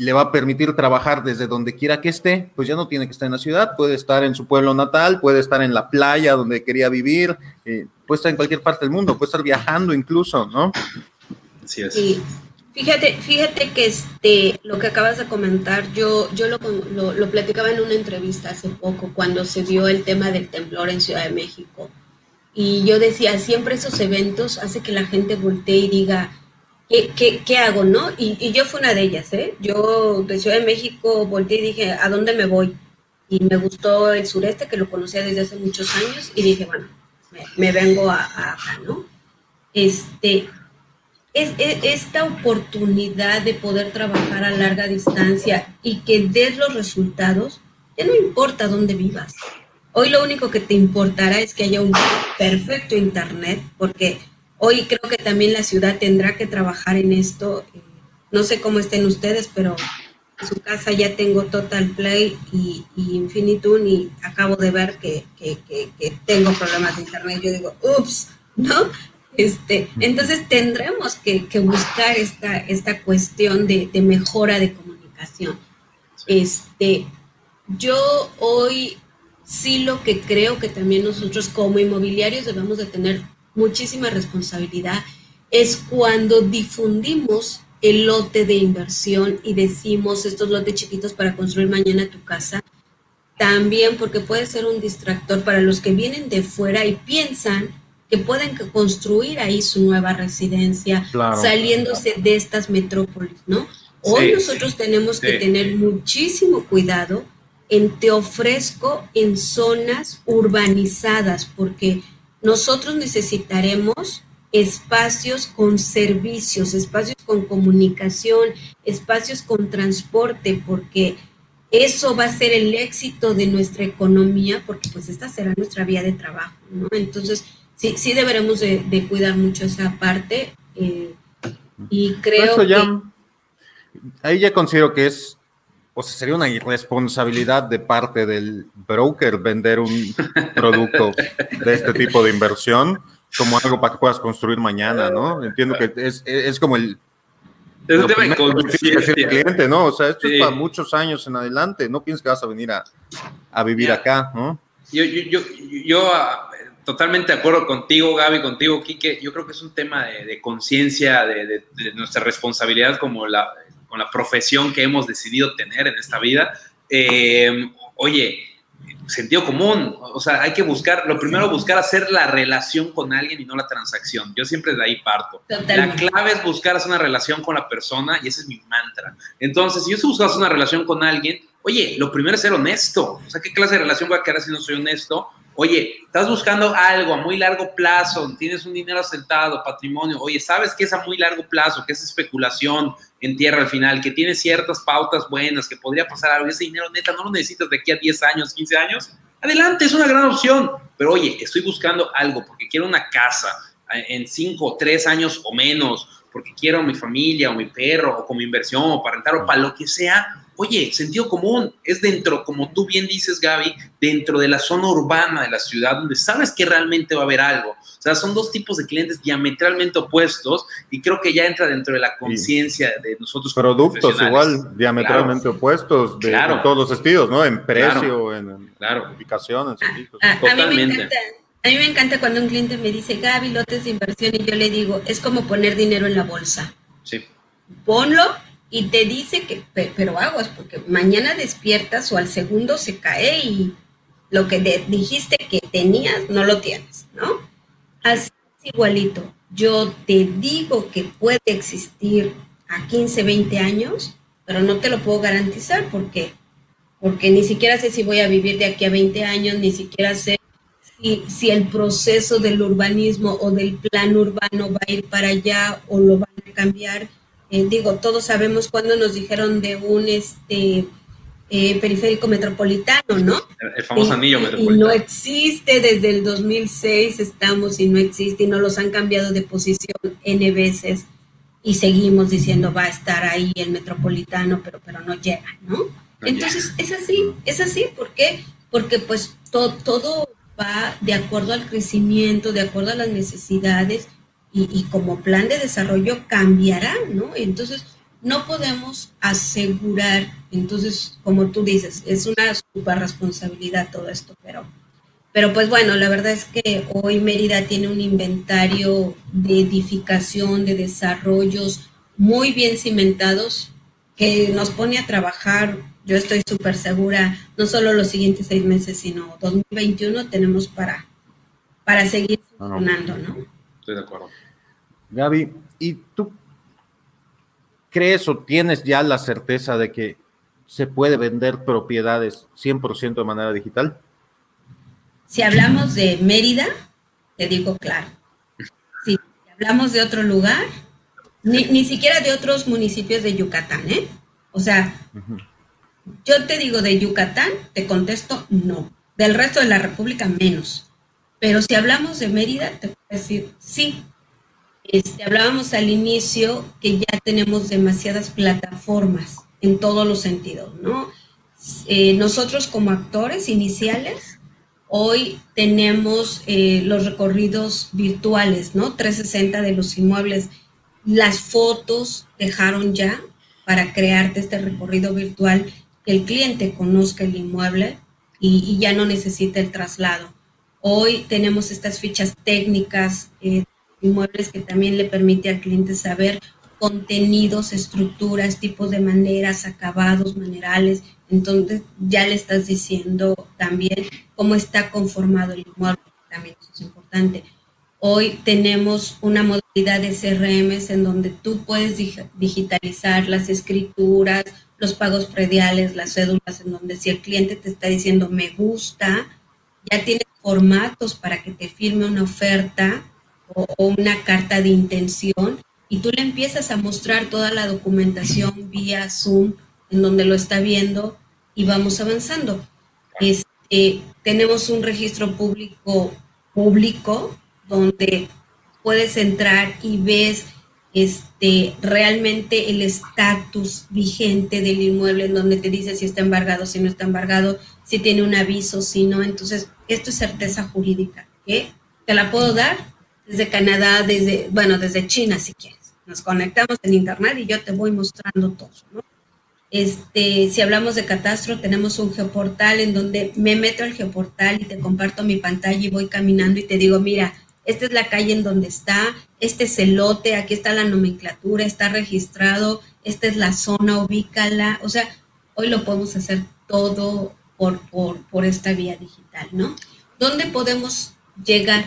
A: le va a permitir trabajar desde donde quiera que esté, pues ya no tiene que estar en la ciudad, puede estar en su pueblo natal, puede estar en la playa donde quería vivir, eh, puede estar en cualquier parte del mundo, puede estar viajando incluso, ¿no?
C: Así es. Fíjate, fíjate que este, lo que acabas de comentar, yo, yo lo, lo, lo, platicaba en una entrevista hace poco, cuando se vio el tema del temblor en Ciudad de México. Y yo decía, siempre esos eventos hace que la gente voltee y diga, ¿qué, hago, no? Y, yo fui una de ellas, ¿eh? Yo de de México volteé y dije, ¿a dónde me voy? Y me gustó el sureste, que lo conocía desde hace muchos años, y dije, bueno, me, vengo a, acá, ¿no? Este, es, esta oportunidad de poder trabajar a larga distancia y que des los resultados, ya no importa dónde vivas. Hoy lo único que te importará es que haya un perfecto internet, porque Hoy creo que también la ciudad tendrá que trabajar en esto. No sé cómo estén ustedes, pero en su casa ya tengo Total Play y, Infinitune y acabo de ver que, tengo problemas de internet. Yo digo, ups, ¿no? Este, entonces tendremos que, buscar esta, esta cuestión de, de, mejora de comunicación. Este, yo hoy sí lo que creo que también nosotros como inmobiliarios debemos de tener muchísima responsabilidad es cuando difundimos el lote de inversión y decimos estos lotes chiquitos para construir mañana tu casa, también porque puede ser un distractor para los que vienen de fuera y piensan que pueden construir ahí su nueva residencia, saliéndose de estas metrópolis, ¿no? Hoy nosotros tenemos que tener muchísimo cuidado en te ofrezco en zonas urbanizadas, porque nosotros necesitaremos espacios con servicios, espacios con comunicación, espacios con transporte, porque eso va a ser el éxito de nuestra economía, porque pues esta será nuestra vía de trabajo, ¿no? Entonces, sí, sí deberemos de, cuidar mucho esa parte eh, y creo que...
A: Ahí ya considero que es o sea, sería una irresponsabilidad de parte del broker vender un producto de este tipo de inversión como algo para que puedas construir mañana, ¿no? Entiendo que es, es como el...
B: Es un tema de
A: cliente, ¿no? O sea, esto es para muchos años en adelante. No piensas que vas a venir a, a vivir acá, ¿no?
B: Yo, yo, yo, yo ah, totalmente de acuerdo contigo, Gaby, contigo, Quique. Yo creo que es un tema de, de conciencia, de, de, de, nuestra responsabilidad como la, con la profesión que hemos decidido tener en esta vida, eh, oye, sentido común, o sea, hay que buscar, lo primero buscar hacer la relación con alguien y no la transacción. Yo siempre de ahí parto. La clave es buscar hacer una relación con la persona y ese es mi mantra. Entonces, si yo estoy buscando hacer una relación con alguien, oye, lo primero es ser honesto. O sea, ¿qué clase de relación voy a quedar si no soy honesto? Oye, estás buscando algo a muy largo plazo, tienes un dinero asentado, patrimonio. Oye, ¿sabes qué es a muy largo plazo? ¿Qué es especulación en tierra al final? Que tiene ciertas pautas buenas, que podría pasar algo. Ese dinero neta no lo necesitas de aquí a 10 años, 15 años. Adelante, es una gran opción. Pero oye, estoy buscando algo porque quiero una casa en 5 o 3 años o menos, porque quiero a mi familia o mi perro o como inversión o para rentar o para lo que sea Oye, sentido común es dentro, como tú bien dices, Gaby, dentro de la zona urbana de la ciudad, donde sabes que realmente va a haber algo. O sea, son dos tipos de clientes diametralmente opuestos y creo que ya entra dentro de la conciencia de nosotros.
A: Productos igual, diametralmente opuestos, de, todos los estilos, ¿no? En precio, en, ubicación, en servicios.
C: Totalmente. A mí me encanta cuando un cliente me dice, Gaby, lotes de inversión, y yo le digo, es como poner dinero en la bolsa.
B: Sí.
C: Ponlo y te dice que, pero aguas, porque mañana despiertas o al segundo se cae y, lo que dijiste que tenías, no lo tienes, ¿no? Así es igualito. Yo te digo que puede existir a 15, 20 años, pero no te lo puedo garantizar porque, porque ni siquiera sé si voy a vivir de aquí a 20 años, ni siquiera sé si, si el proceso del urbanismo o del plan urbano va a ir para allá o lo van a cambiar. Eh, digo, todos sabemos cuando nos dijeron de un este eh, periférico metropolitano, ¿no?
B: El famoso anillo metropolitano.
C: Y no existe desde el 2006, estamos y no existe, y no los han cambiado de posición N veces, y seguimos diciendo va a estar ahí el metropolitano, pero, pero no llega, ¿no? Entonces, es así, es así, ¿por qué? Porque pues todo va de acuerdo al crecimiento, de acuerdo a las necesidades, y, y como plan de desarrollo cambiará, ¿no? Entonces, no podemos asegurar, entonces, como tú dices, es una super responsabilidad todo esto, pero, pero pues bueno, la verdad es que hoy Mérida tiene un inventario de edificación, de desarrollos muy bien cimentados que nos pone a trabajar, yo estoy súper segura, no solo los siguientes seis meses, sino 2021 tenemos para, para seguir funcionando, ¿no?
B: Estoy de acuerdo.
A: Gaby, ¿y tú ¿Crees o tienes ya la certeza de que se puede vender propiedades 100% de manera digital?
C: Si hablamos de Mérida, te digo claro. Si hablamos de otro lugar, ni, siquiera de otros municipios de Yucatán, ¿eh? O sea, yo te digo de Yucatán, te contesto no. Del resto de la República, menos. Pero si hablamos de Mérida, te puedo decir sí, este, hablábamos al inicio que ya tenemos demasiadas plataformas en todos los sentidos, ¿no? Eh, nosotros como actores iniciales, hoy tenemos eh, los recorridos virtuales, ¿no? 360 de los inmuebles. Las fotos dejaron ya para crearte este recorrido virtual, que el cliente conozca el inmueble y, ya no necesita el traslado. Hoy tenemos estas fichas técnicas eh, inmuebles que también le permite al cliente saber contenidos, estructuras, tipos de maneras, acabados, manerales. Entonces ya le estás diciendo también cómo está conformado el inmueble, también eso es importante. Hoy tenemos una modalidad de CRMs en donde tú puedes digitalizar las escrituras, los pagos prediales, las cédulas, en donde si el cliente te está diciendo me gusta, ya tienes formatos para que te firme una oferta o, una carta de intención y tú le empiezas a mostrar toda la documentación vía Zoom en donde lo está viendo y vamos avanzando. Este, tenemos un registro público público donde puedes entrar y ves este, realmente el estatus vigente del inmueble, en donde te dice si está embargado, si no está embargado, si tiene un aviso, si no. Entonces, esto es certeza jurídica. ¿Te la puedo dar? desde Canadá, desde, bueno, desde China si quieres. Nos conectamos en internet y yo te voy mostrando todo, ¿no? Este, si hablamos de catastro, tenemos un geoportal en donde me meto al geoportal y te comparto mi pantalla y voy caminando y te digo, mira, esta es la calle en donde está, este es el lote, aquí está la nomenclatura, está registrado, esta es la zona, ubícala. O sea, hoy lo podemos hacer todo por, por, por esta vía digital, ¿no? ¿Dónde podemos llegar?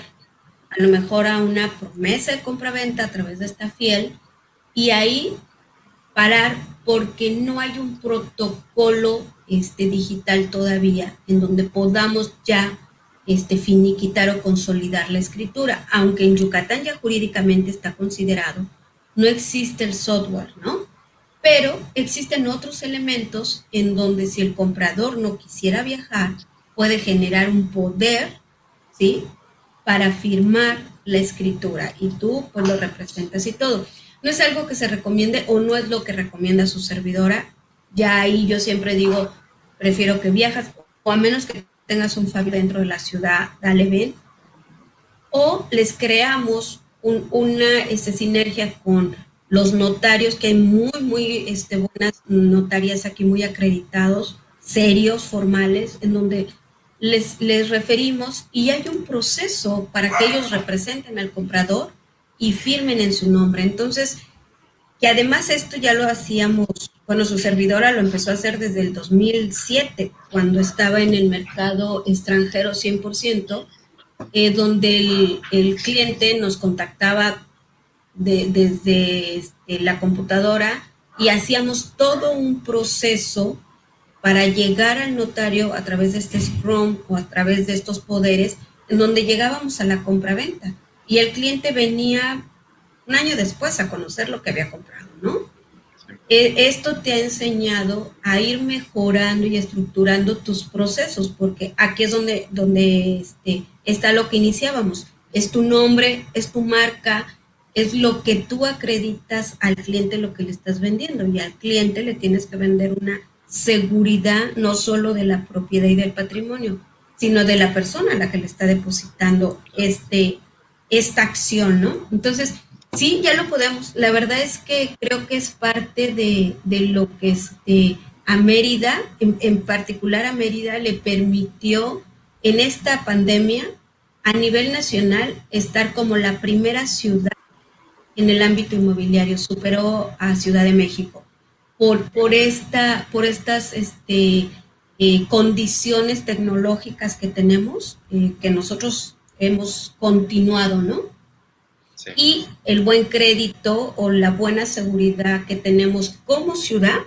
C: a lo mejor a una promesa de compra-venta a través de esta fiel y ahí parar porque no hay un protocolo este, digital todavía en donde podamos ya este, finiquitar o consolidar la escritura, aunque en Yucatán ya jurídicamente está considerado, no existe el software, ¿no? Pero existen otros elementos en donde si el comprador no quisiera viajar, puede generar un poder, ¿sí? para firmar la escritura y tú pues lo representas y todo. No es algo que se recomiende o no es lo que recomienda su servidora. Ya ahí yo siempre digo, prefiero que viajas o a menos que tengas un familia dentro de la ciudad, dale ven. O les creamos una este, sinergia con los notarios, que hay muy, muy este, buenas notarias aquí, muy acreditados, serios, formales, en donde les, les referimos y hay un proceso para que ellos representen al comprador y firmen en su nombre. Entonces, que además esto ya lo hacíamos bueno, su servidora lo empezó a hacer desde el 2007, cuando estaba en el mercado extranjero 100%, eh, donde el, cliente nos contactaba desde este, la computadora y hacíamos todo un proceso para llegar al notario a través de este Scrum o a través de estos poderes, en donde llegábamos a la compraventa. Y el cliente venía un año después a conocer lo que había comprado, ¿no? E, esto te ha enseñado a ir mejorando y estructurando tus procesos, porque aquí es donde, donde este, está lo que iniciábamos. Es tu nombre, es tu marca, es lo que tú acreditas al cliente lo que le estás vendiendo y al cliente le tienes que vender una seguridad no solo de la propiedad y del patrimonio, sino de la persona a la que le está depositando este, esta acción, ¿no? Entonces, Sí, ya lo podemos. La verdad es que creo que es parte de, lo que este, a Mérida, en, particular a Mérida, le permitió en esta pandemia a nivel nacional estar como la primera ciudad en el ámbito inmobiliario, superó a Ciudad de México por, por, esta, por estas este, eh, condiciones tecnológicas que tenemos, eh, que nosotros hemos continuado, ¿no? y el buen crédito o la buena seguridad que tenemos como ciudad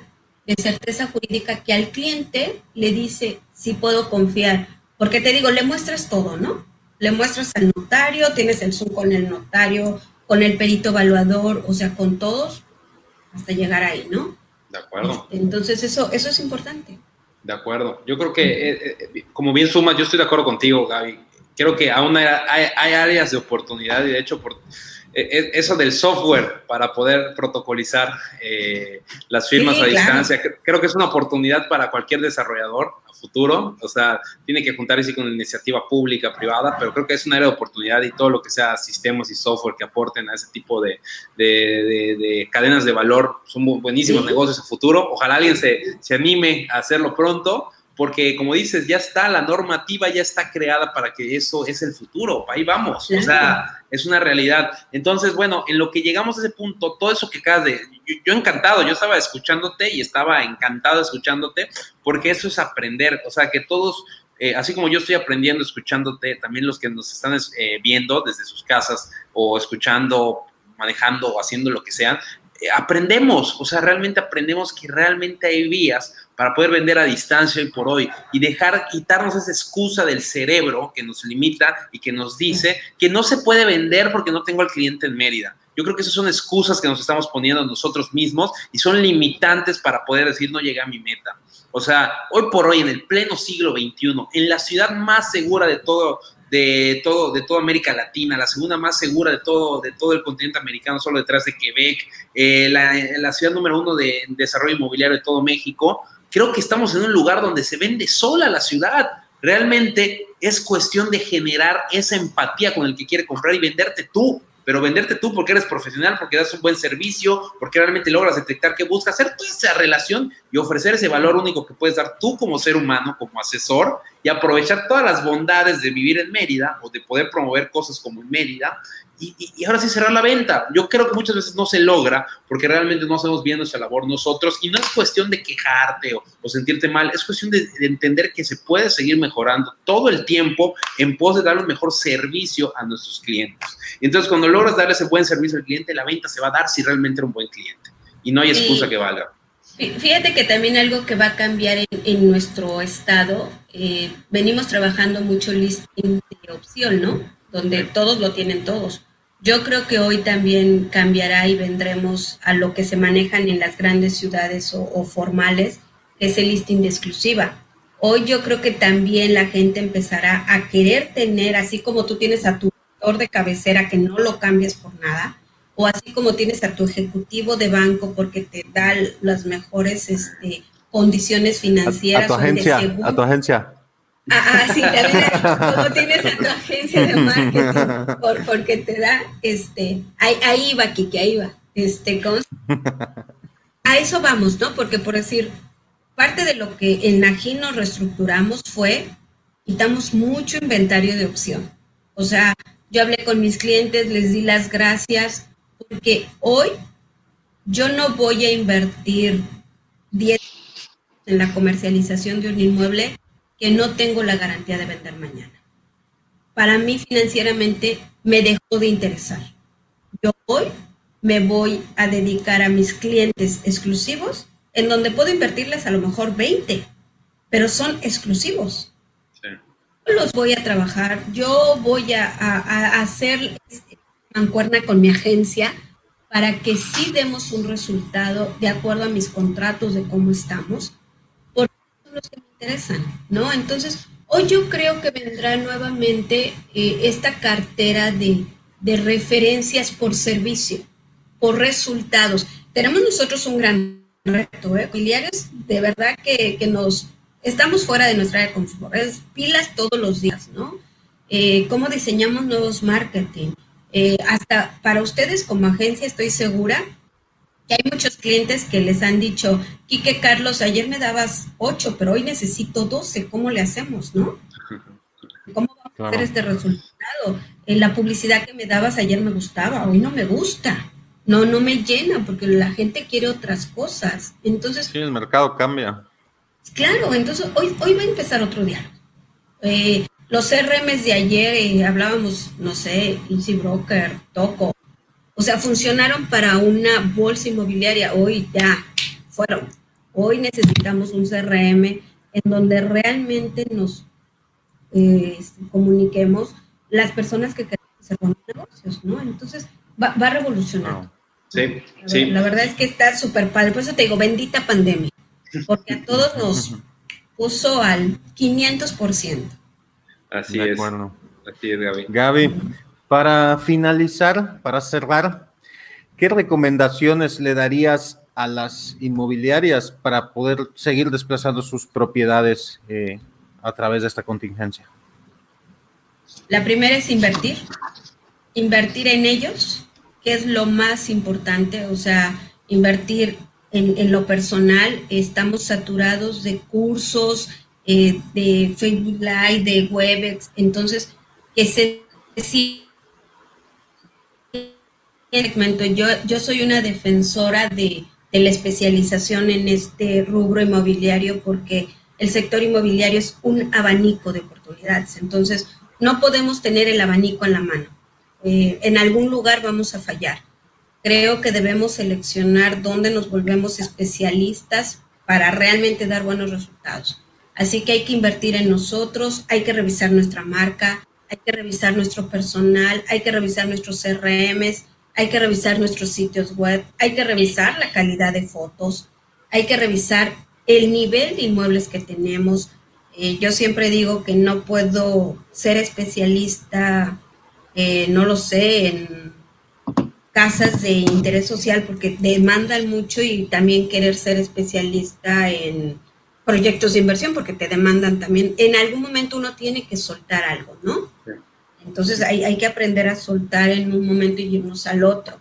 C: de certeza jurídica que al cliente le dice si puedo confiar. Porque te digo, le muestras todo, ¿no? Le muestras al notario, tienes el Zoom con el notario, con el perito evaluador, o sea, con todos, hasta llegar ahí, ¿no?
B: De acuerdo.
C: Este, entonces, eso, eso es importante.
B: De acuerdo. Yo creo que, eh, eh, como bien sumas, yo estoy de acuerdo contigo, Gaby creo que aún hay, hay, áreas de oportunidad y de hecho por, eso del software para poder protocolizar eh, las firmas a distancia, creo que es una oportunidad para cualquier desarrollador a futuro, o sea, tiene que juntarse con la iniciativa pública, privada, pero creo que es una área de oportunidad y todo lo que sea sistemas y software que aporten a ese tipo de, de, de, cadenas de valor. Son buenísimos negocios a futuro. Ojalá alguien se, se anime a hacerlo pronto porque como dices, ya está, la normativa ya está creada para que eso es el futuro, ahí vamos, o sea, es una realidad. Entonces, bueno, en lo que llegamos a ese punto, todo eso que acabas de, yo, encantado, yo estaba escuchándote y estaba encantado escuchándote, porque eso es aprender, o sea, que todos, eh, así como yo estoy aprendiendo escuchándote, también los que nos están eh, viendo desde sus casas o escuchando, manejando o haciendo lo que sea, aprendemos, o sea, realmente aprendemos que realmente hay vías para poder vender a distancia hoy por hoy y dejar quitarnos esa excusa del cerebro que nos limita y que nos dice que no se puede vender porque no tengo al cliente en Mérida. Yo creo que esas son excusas que nos estamos poniendo nosotros mismos y son limitantes para poder decir no llegué a mi meta. O sea, hoy por hoy, en el pleno siglo XXI, en la ciudad más segura de todo, de todo, de toda América Latina, la segunda más segura de todo, de todo el continente americano, solo detrás de Quebec, eh, la, la, ciudad número uno de desarrollo inmobiliario de todo México, creo que estamos en un lugar donde se vende sola la ciudad. Realmente es cuestión de generar esa empatía con el que quiere comprar y venderte tú pero venderte tú porque eres profesional, porque das un buen servicio, porque realmente logras detectar qué buscas, hacer toda esa relación y ofrecer ese valor único que puedes dar tú como ser humano, como asesor, y aprovechar todas las bondades de vivir en Mérida o de poder promover cosas como en Mérida y, ahora sí cerrar la venta. Yo creo que muchas veces no se logra porque realmente no hacemos bien nuestra labor nosotros y no es cuestión de quejarte o, sentirte mal, es cuestión de, entender que se puede seguir mejorando todo el tiempo en pos de dar un mejor servicio a nuestros clientes. Y entonces cuando logras darle ese buen servicio al cliente, la venta se va a dar si realmente era un buen cliente y no hay excusa que valga.
C: Fíjate que también algo que va a cambiar en, nuestro estado, eh, venimos trabajando mucho listing de opción, ¿no? Donde todos lo tienen todos yo creo que hoy también cambiará y vendremos a lo que se manejan en las grandes ciudades o, formales, que es el listing de exclusiva. Hoy yo creo que también la gente empezará a querer tener, así como tú tienes a tu doctor de cabecera que no lo cambies por nada, o así como tienes a tu ejecutivo de banco porque te da las mejores este, condiciones financieras.
A: A, tu agencia, a tu agencia.
C: Ah, ah, sí, también como tienes a tu agencia de marketing, porque te da, este, ahí, ahí va, Kiki, ahí va. Este, A eso vamos, ¿no? Porque por decir, parte de lo que en Agino reestructuramos fue, quitamos mucho inventario de opción. O sea, yo hablé con mis clientes, les di las gracias, porque hoy yo no voy a invertir 10 en la comercialización de un inmueble que no tengo la garantía de vender mañana. Para mí financieramente me dejó de interesar. Yo hoy me voy a dedicar a mis clientes exclusivos, en donde puedo invertirles a lo mejor 20, pero son exclusivos. Los voy a trabajar, yo voy a, a hacer mancuerna con mi agencia para que sí demos un resultado de acuerdo a mis contratos de cómo estamos, los que me interesan, ¿no? Entonces, hoy yo creo que vendrá nuevamente eh, esta cartera de, de referencias por servicio, por resultados. Tenemos nosotros un gran reto, ¿eh? de verdad que, que, nos estamos fuera de nuestra área de confort, es pilas todos los días, ¿no? Eh, ¿Cómo diseñamos nuevos marketing? Eh, hasta para ustedes como agencia estoy segura que hay muchos clientes que les han dicho, Quique Carlos, ayer me dabas 8, pero hoy necesito 12, ¿cómo le hacemos, no? ¿Cómo vamos a hacer este resultado? En la publicidad que me dabas ayer me gustaba, hoy no me gusta. No, no me llena porque la gente quiere otras cosas. Entonces.
A: Sí, el mercado cambia.
C: Claro, entonces hoy, hoy va a empezar otro día. Eh, los CRMs de ayer, eh, hablábamos, no sé, Easy Broker, Toco, o sea, funcionaron para una bolsa inmobiliaria, hoy ya fueron. Hoy necesitamos un CRM en donde realmente nos eh, comuniquemos las personas que queremos hacer buenos negocios, ¿no? Entonces, va, va revolucionando.
B: Sí,
C: la,
B: sí.
C: La verdad es que está súper padre. Por eso te digo, bendita pandemia. Porque a todos nos puso al 500%.
B: Así es. Así es, Gaby.
A: Gaby, para finalizar, para cerrar, ¿qué recomendaciones le darías a las inmobiliarias para poder seguir desplazando sus propiedades eh, a través de esta contingencia?
C: La primera es invertir, invertir en ellos, que es lo más importante, o sea, invertir en, lo personal. Estamos saturados de cursos, eh, de Facebook Live, de Webex, entonces, que se sí, yo, yo soy una defensora de, de la especialización en este rubro inmobiliario porque el sector inmobiliario es un abanico de oportunidades, entonces no podemos tener el abanico en la mano. Eh, en algún lugar vamos a fallar. Creo que debemos seleccionar dónde nos volvemos especialistas para realmente dar buenos resultados. Así que hay que invertir en nosotros, hay que revisar nuestra marca, hay que revisar nuestro personal, hay que revisar nuestros CRMs, hay que revisar nuestros sitios web, hay que revisar la calidad de fotos, hay que revisar el nivel de inmuebles que tenemos. Eh, yo siempre digo que no puedo ser especialista, eh, no lo sé, en casas de interés social porque demandan mucho y también querer ser especialista en proyectos de inversión porque te demandan también, en algún momento uno tiene que soltar algo, ¿no? Entonces hay, hay, que aprender a soltar en un momento y irnos al otro.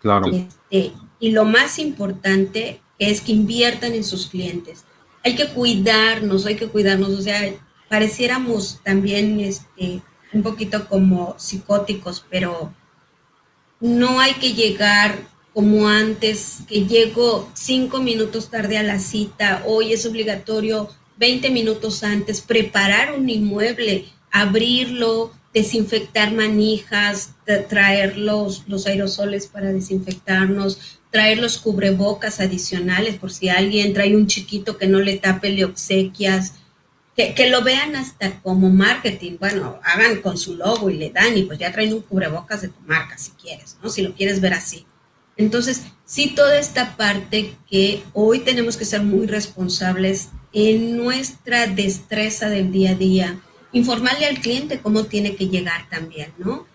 A: Claro.
C: Este, y lo más importante es que inviertan en sus clientes. Hay que cuidarnos, hay que cuidarnos, o sea, pareciéramos también este, un poquito como psicóticos, pero no hay que llegar como antes, que llego cinco minutos tarde a la cita, hoy es obligatorio 20 minutos antes preparar un inmueble, abrirlo, desinfectar manijas, traer los, los aerosoles para desinfectarnos, traer los cubrebocas adicionales por si alguien trae un chiquito que no le tape, le obsequias, que, que, lo vean hasta como marketing. Bueno, hagan con su logo y le dan y pues ya traen un cubrebocas de tu marca si quieres, ¿no? Si lo quieres ver así. Entonces, sí, toda esta parte que hoy tenemos que ser muy responsables en nuestra destreza del día a día, informarle al cliente cómo tiene que llegar también, ¿no?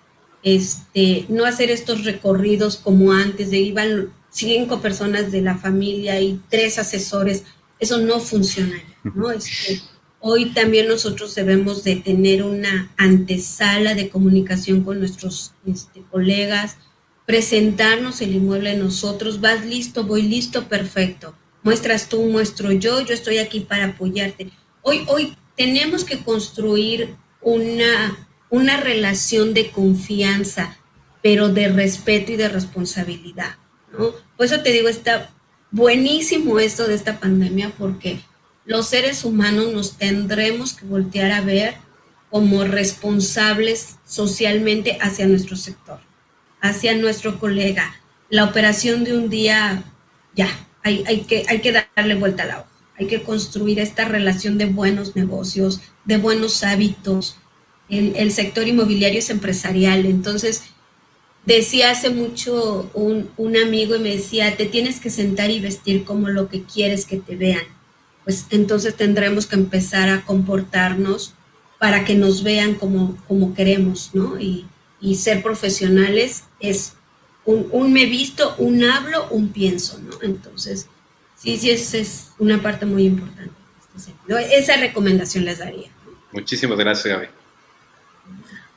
C: Este, no hacer estos recorridos como antes, de iban cinco personas de la familia y tres asesores, eso no funciona, ¿no? Este, hoy también nosotros debemos de tener una antesala de comunicación con nuestros este, colegas, presentarnos el inmueble nosotros, vas listo, voy listo, perfecto. Muestras tú, muestro yo, yo estoy aquí para apoyarte. Hoy, hoy tenemos que construir una, una relación de confianza, pero de respeto y de responsabilidad. Por eso te digo, esta buenísimo esto de esta pandemia porque los seres humanos nos tendremos que voltear a ver como responsables socialmente hacia nuestro sector, hacia nuestro colega. La operación de un día, ya, hay, hay, que, hay que darle vuelta al agua. Hay que construir esta relación de buenos negocios, de buenos hábitos. El, sector inmobiliario es empresarial, entonces decía hace mucho un, un, amigo y me decía, te tienes que sentar y vestir como lo que quieres que te vean. Pues entonces tendremos que empezar a comportarnos para que nos vean como, como queremos, ¿no? Y, y ser profesionales es un, un, me visto, un hablo, un pienso, ¿no? Entonces, sí, sí, es, es una parte muy importante. Esa recomendación les daría.
B: Muchísimas gracias, Gaby.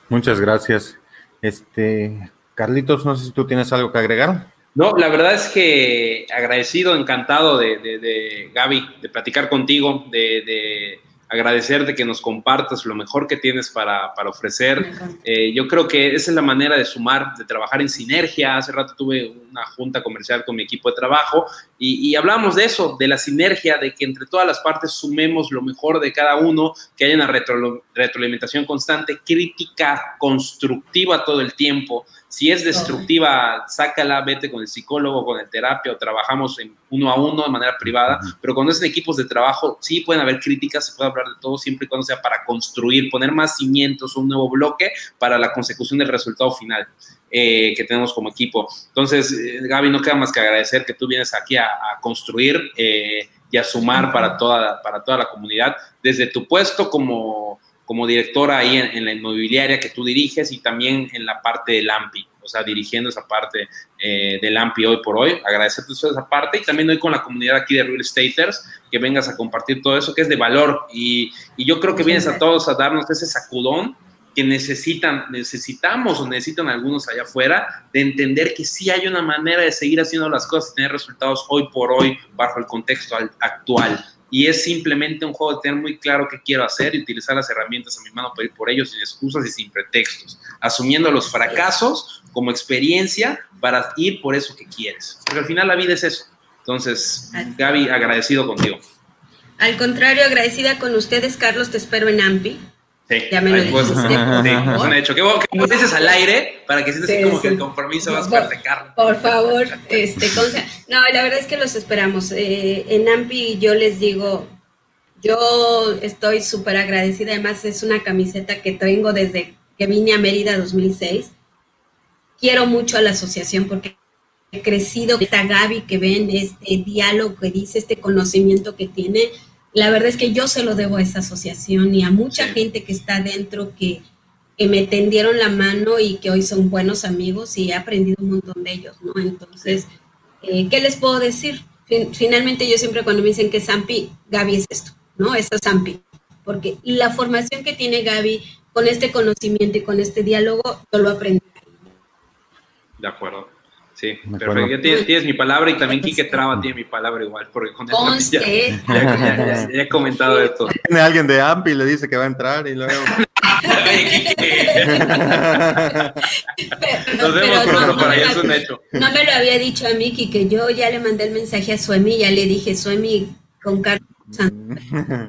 A: Muchas gracias. Este, Carlitos, no sé si tú tienes algo que agregar.
B: No, la verdad es que agradecido, encantado de, de, de Gaby, de platicar contigo, de, de agradecerte que nos compartas lo mejor que tienes para, para ofrecer. Eh, yo creo que esa es la manera de sumar, de trabajar en sinergia. Hace rato tuve una junta comercial con mi equipo de trabajo y, y hablamos de eso, de la sinergia, de que entre todas las partes sumemos lo mejor de cada uno, que haya una retro, retroalimentación constante, crítica constructiva todo el tiempo. Si es destructiva, sácala, vete con el psicólogo, con el terapia o trabajamos en uno a uno de manera privada, pero cuando es en equipos de trabajo, sí pueden haber críticas, se puede hablar de todo siempre y cuando sea para construir, poner más cimientos, un nuevo bloque para la consecución del resultado final. Eh, que tenemos como equipo. Entonces, eh, Gaby, no queda más que agradecer que tú vienes aquí a, a construir eh, y a sumar para toda, para toda la comunidad, desde tu puesto como como directora ahí en, en, la inmobiliaria que tú diriges y también en la parte del AMPI, o sea, dirigiendo esa parte eh, del AMPI hoy por hoy. Agradecerte esa parte y también hoy con la comunidad aquí de Real Estaters, que vengas a compartir todo eso que es de valor. Y, y yo creo que vienes a todos a darnos ese sacudón que necesitan, necesitamos o necesitan algunos allá afuera de entender que sí hay una manera de seguir haciendo las cosas y tener resultados hoy por hoy bajo el contexto actual y es simplemente un juego de tener muy claro qué quiero hacer y utilizar las herramientas a mi mano para ir por ellos sin excusas y sin pretextos, asumiendo los fracasos como experiencia para ir por eso que quieres. Porque al final la vida es eso. Entonces, Gaby, agradecido contigo.
C: Al contrario, agradecida con ustedes, Carlos, te espero en AMPI.
B: Sí,
C: ya me lo dijiste,
B: sí, es un hecho. Que vos que dices al aire para que sientas sí, como sí. que el compromiso más fuerte, Carlos.
C: Por favor, este, no, la verdad es que los esperamos. Eh, en AMPI yo les digo, yo estoy súper agradecida. Además, es una camiseta que tengo desde que vine a Mérida 2006. Quiero mucho a la asociación porque he crecido. Esta Gaby que ven, este diálogo que dice, este conocimiento que tiene la verdad es que yo se lo debo a esa asociación y a mucha gente que está dentro que, que, me tendieron la mano y que hoy son buenos amigos y he aprendido un montón de ellos, ¿no? Entonces, eh, ¿qué les puedo decir? Fin, finalmente yo siempre cuando me dicen que Zampi, Gaby es esto, ¿no? Eso es Zampi. Porque la formación que tiene Gaby con este conocimiento y con este diálogo, yo lo aprendí.
B: De acuerdo. Sí, perfecto. Ya tienes, tienes, mi palabra y también Quique Traba tiene mi palabra igual, porque con esto ya, ya, ya, ya, he comentado esto.
A: Tiene alguien de AMPI y le dice que va a entrar y luego...
B: Nos vemos pronto, no, para allá es un hecho.
C: No me lo había dicho a Miki, que yo ya le mandé el mensaje a Suemi, ya le dije, Suemi, con Carlos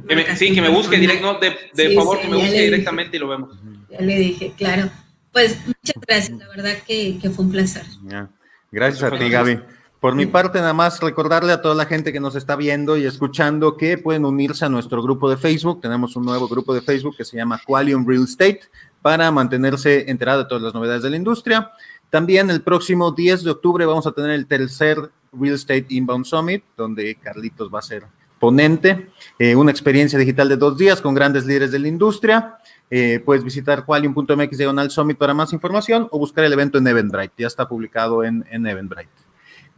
B: que me, Sí, que me busque directo, no, de, de sí, favor, sí, que me busque directamente dije, y lo vemos.
C: Ya le dije, claro. Pues muchas gracias, la verdad que, que fue un placer.
A: Yeah. Gracias a ti, Gaby. Por mi parte, nada más recordarle a toda la gente que nos está viendo y escuchando que pueden unirse a nuestro grupo de Facebook. Tenemos un nuevo grupo de Facebook que se llama Qualium Real Estate para mantenerse enterado de todas las novedades de la industria. También el próximo 10 de octubre vamos a tener el tercer Real Estate Inbound Summit, donde Carlitos va a ser ponente. Eh, una experiencia digital de dos días con grandes líderes de la industria. Eh, puedes visitar qualium.mx diagonal summit para más información o buscar el evento en Eventbrite. Ya está publicado en, en Eventbrite.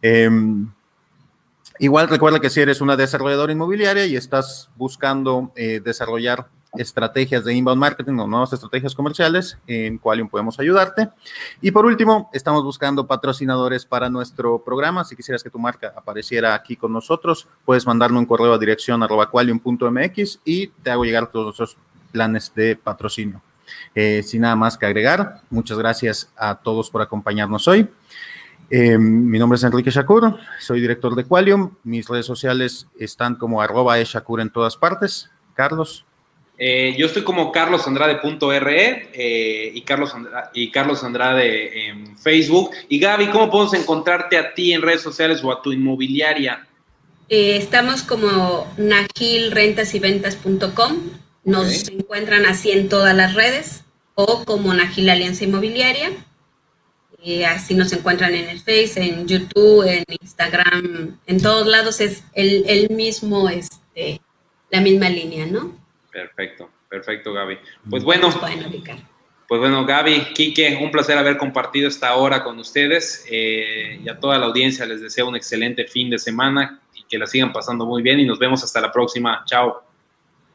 A: Eh, igual recuerda que si eres una desarrolladora inmobiliaria y estás buscando eh, desarrollar estrategias de inbound marketing o nuevas estrategias comerciales, en Qualium podemos ayudarte. Y por último, estamos buscando patrocinadores para nuestro programa. Si quisieras que tu marca apareciera aquí con nosotros, puedes mandarme un correo a dirección arroba qualium.mx y te hago llegar todos nuestros planes de patrocinio. Eh, sin nada más que agregar, muchas gracias a todos por acompañarnos hoy. Eh, mi nombre es Enrique Shakur, soy director de Qualium. Mis redes sociales están como arroba eshakur en todas partes. Carlos.
B: Eh, yo estoy como carlosandrade.re eh, y, Carlos Andrade, y Carlos Andrade en Facebook. Y Gaby, ¿cómo podemos encontrarte a ti en redes sociales o a tu inmobiliaria?
C: Eh, estamos como nagilrentasyventas.com. Nos encuentran así en todas las redes o como Nagil Alianza Inmobiliaria. así nos encuentran en el Face, en YouTube, en Instagram, en todos lados es el, el mismo, este, la misma línea, ¿no?
B: Perfecto, perfecto, Gaby. Pues bueno, pues bueno, Gaby, Quique, un placer haber compartido esta hora con ustedes eh, y a toda la audiencia les deseo un excelente fin de semana y que la sigan pasando muy bien y nos vemos hasta la próxima. Chao.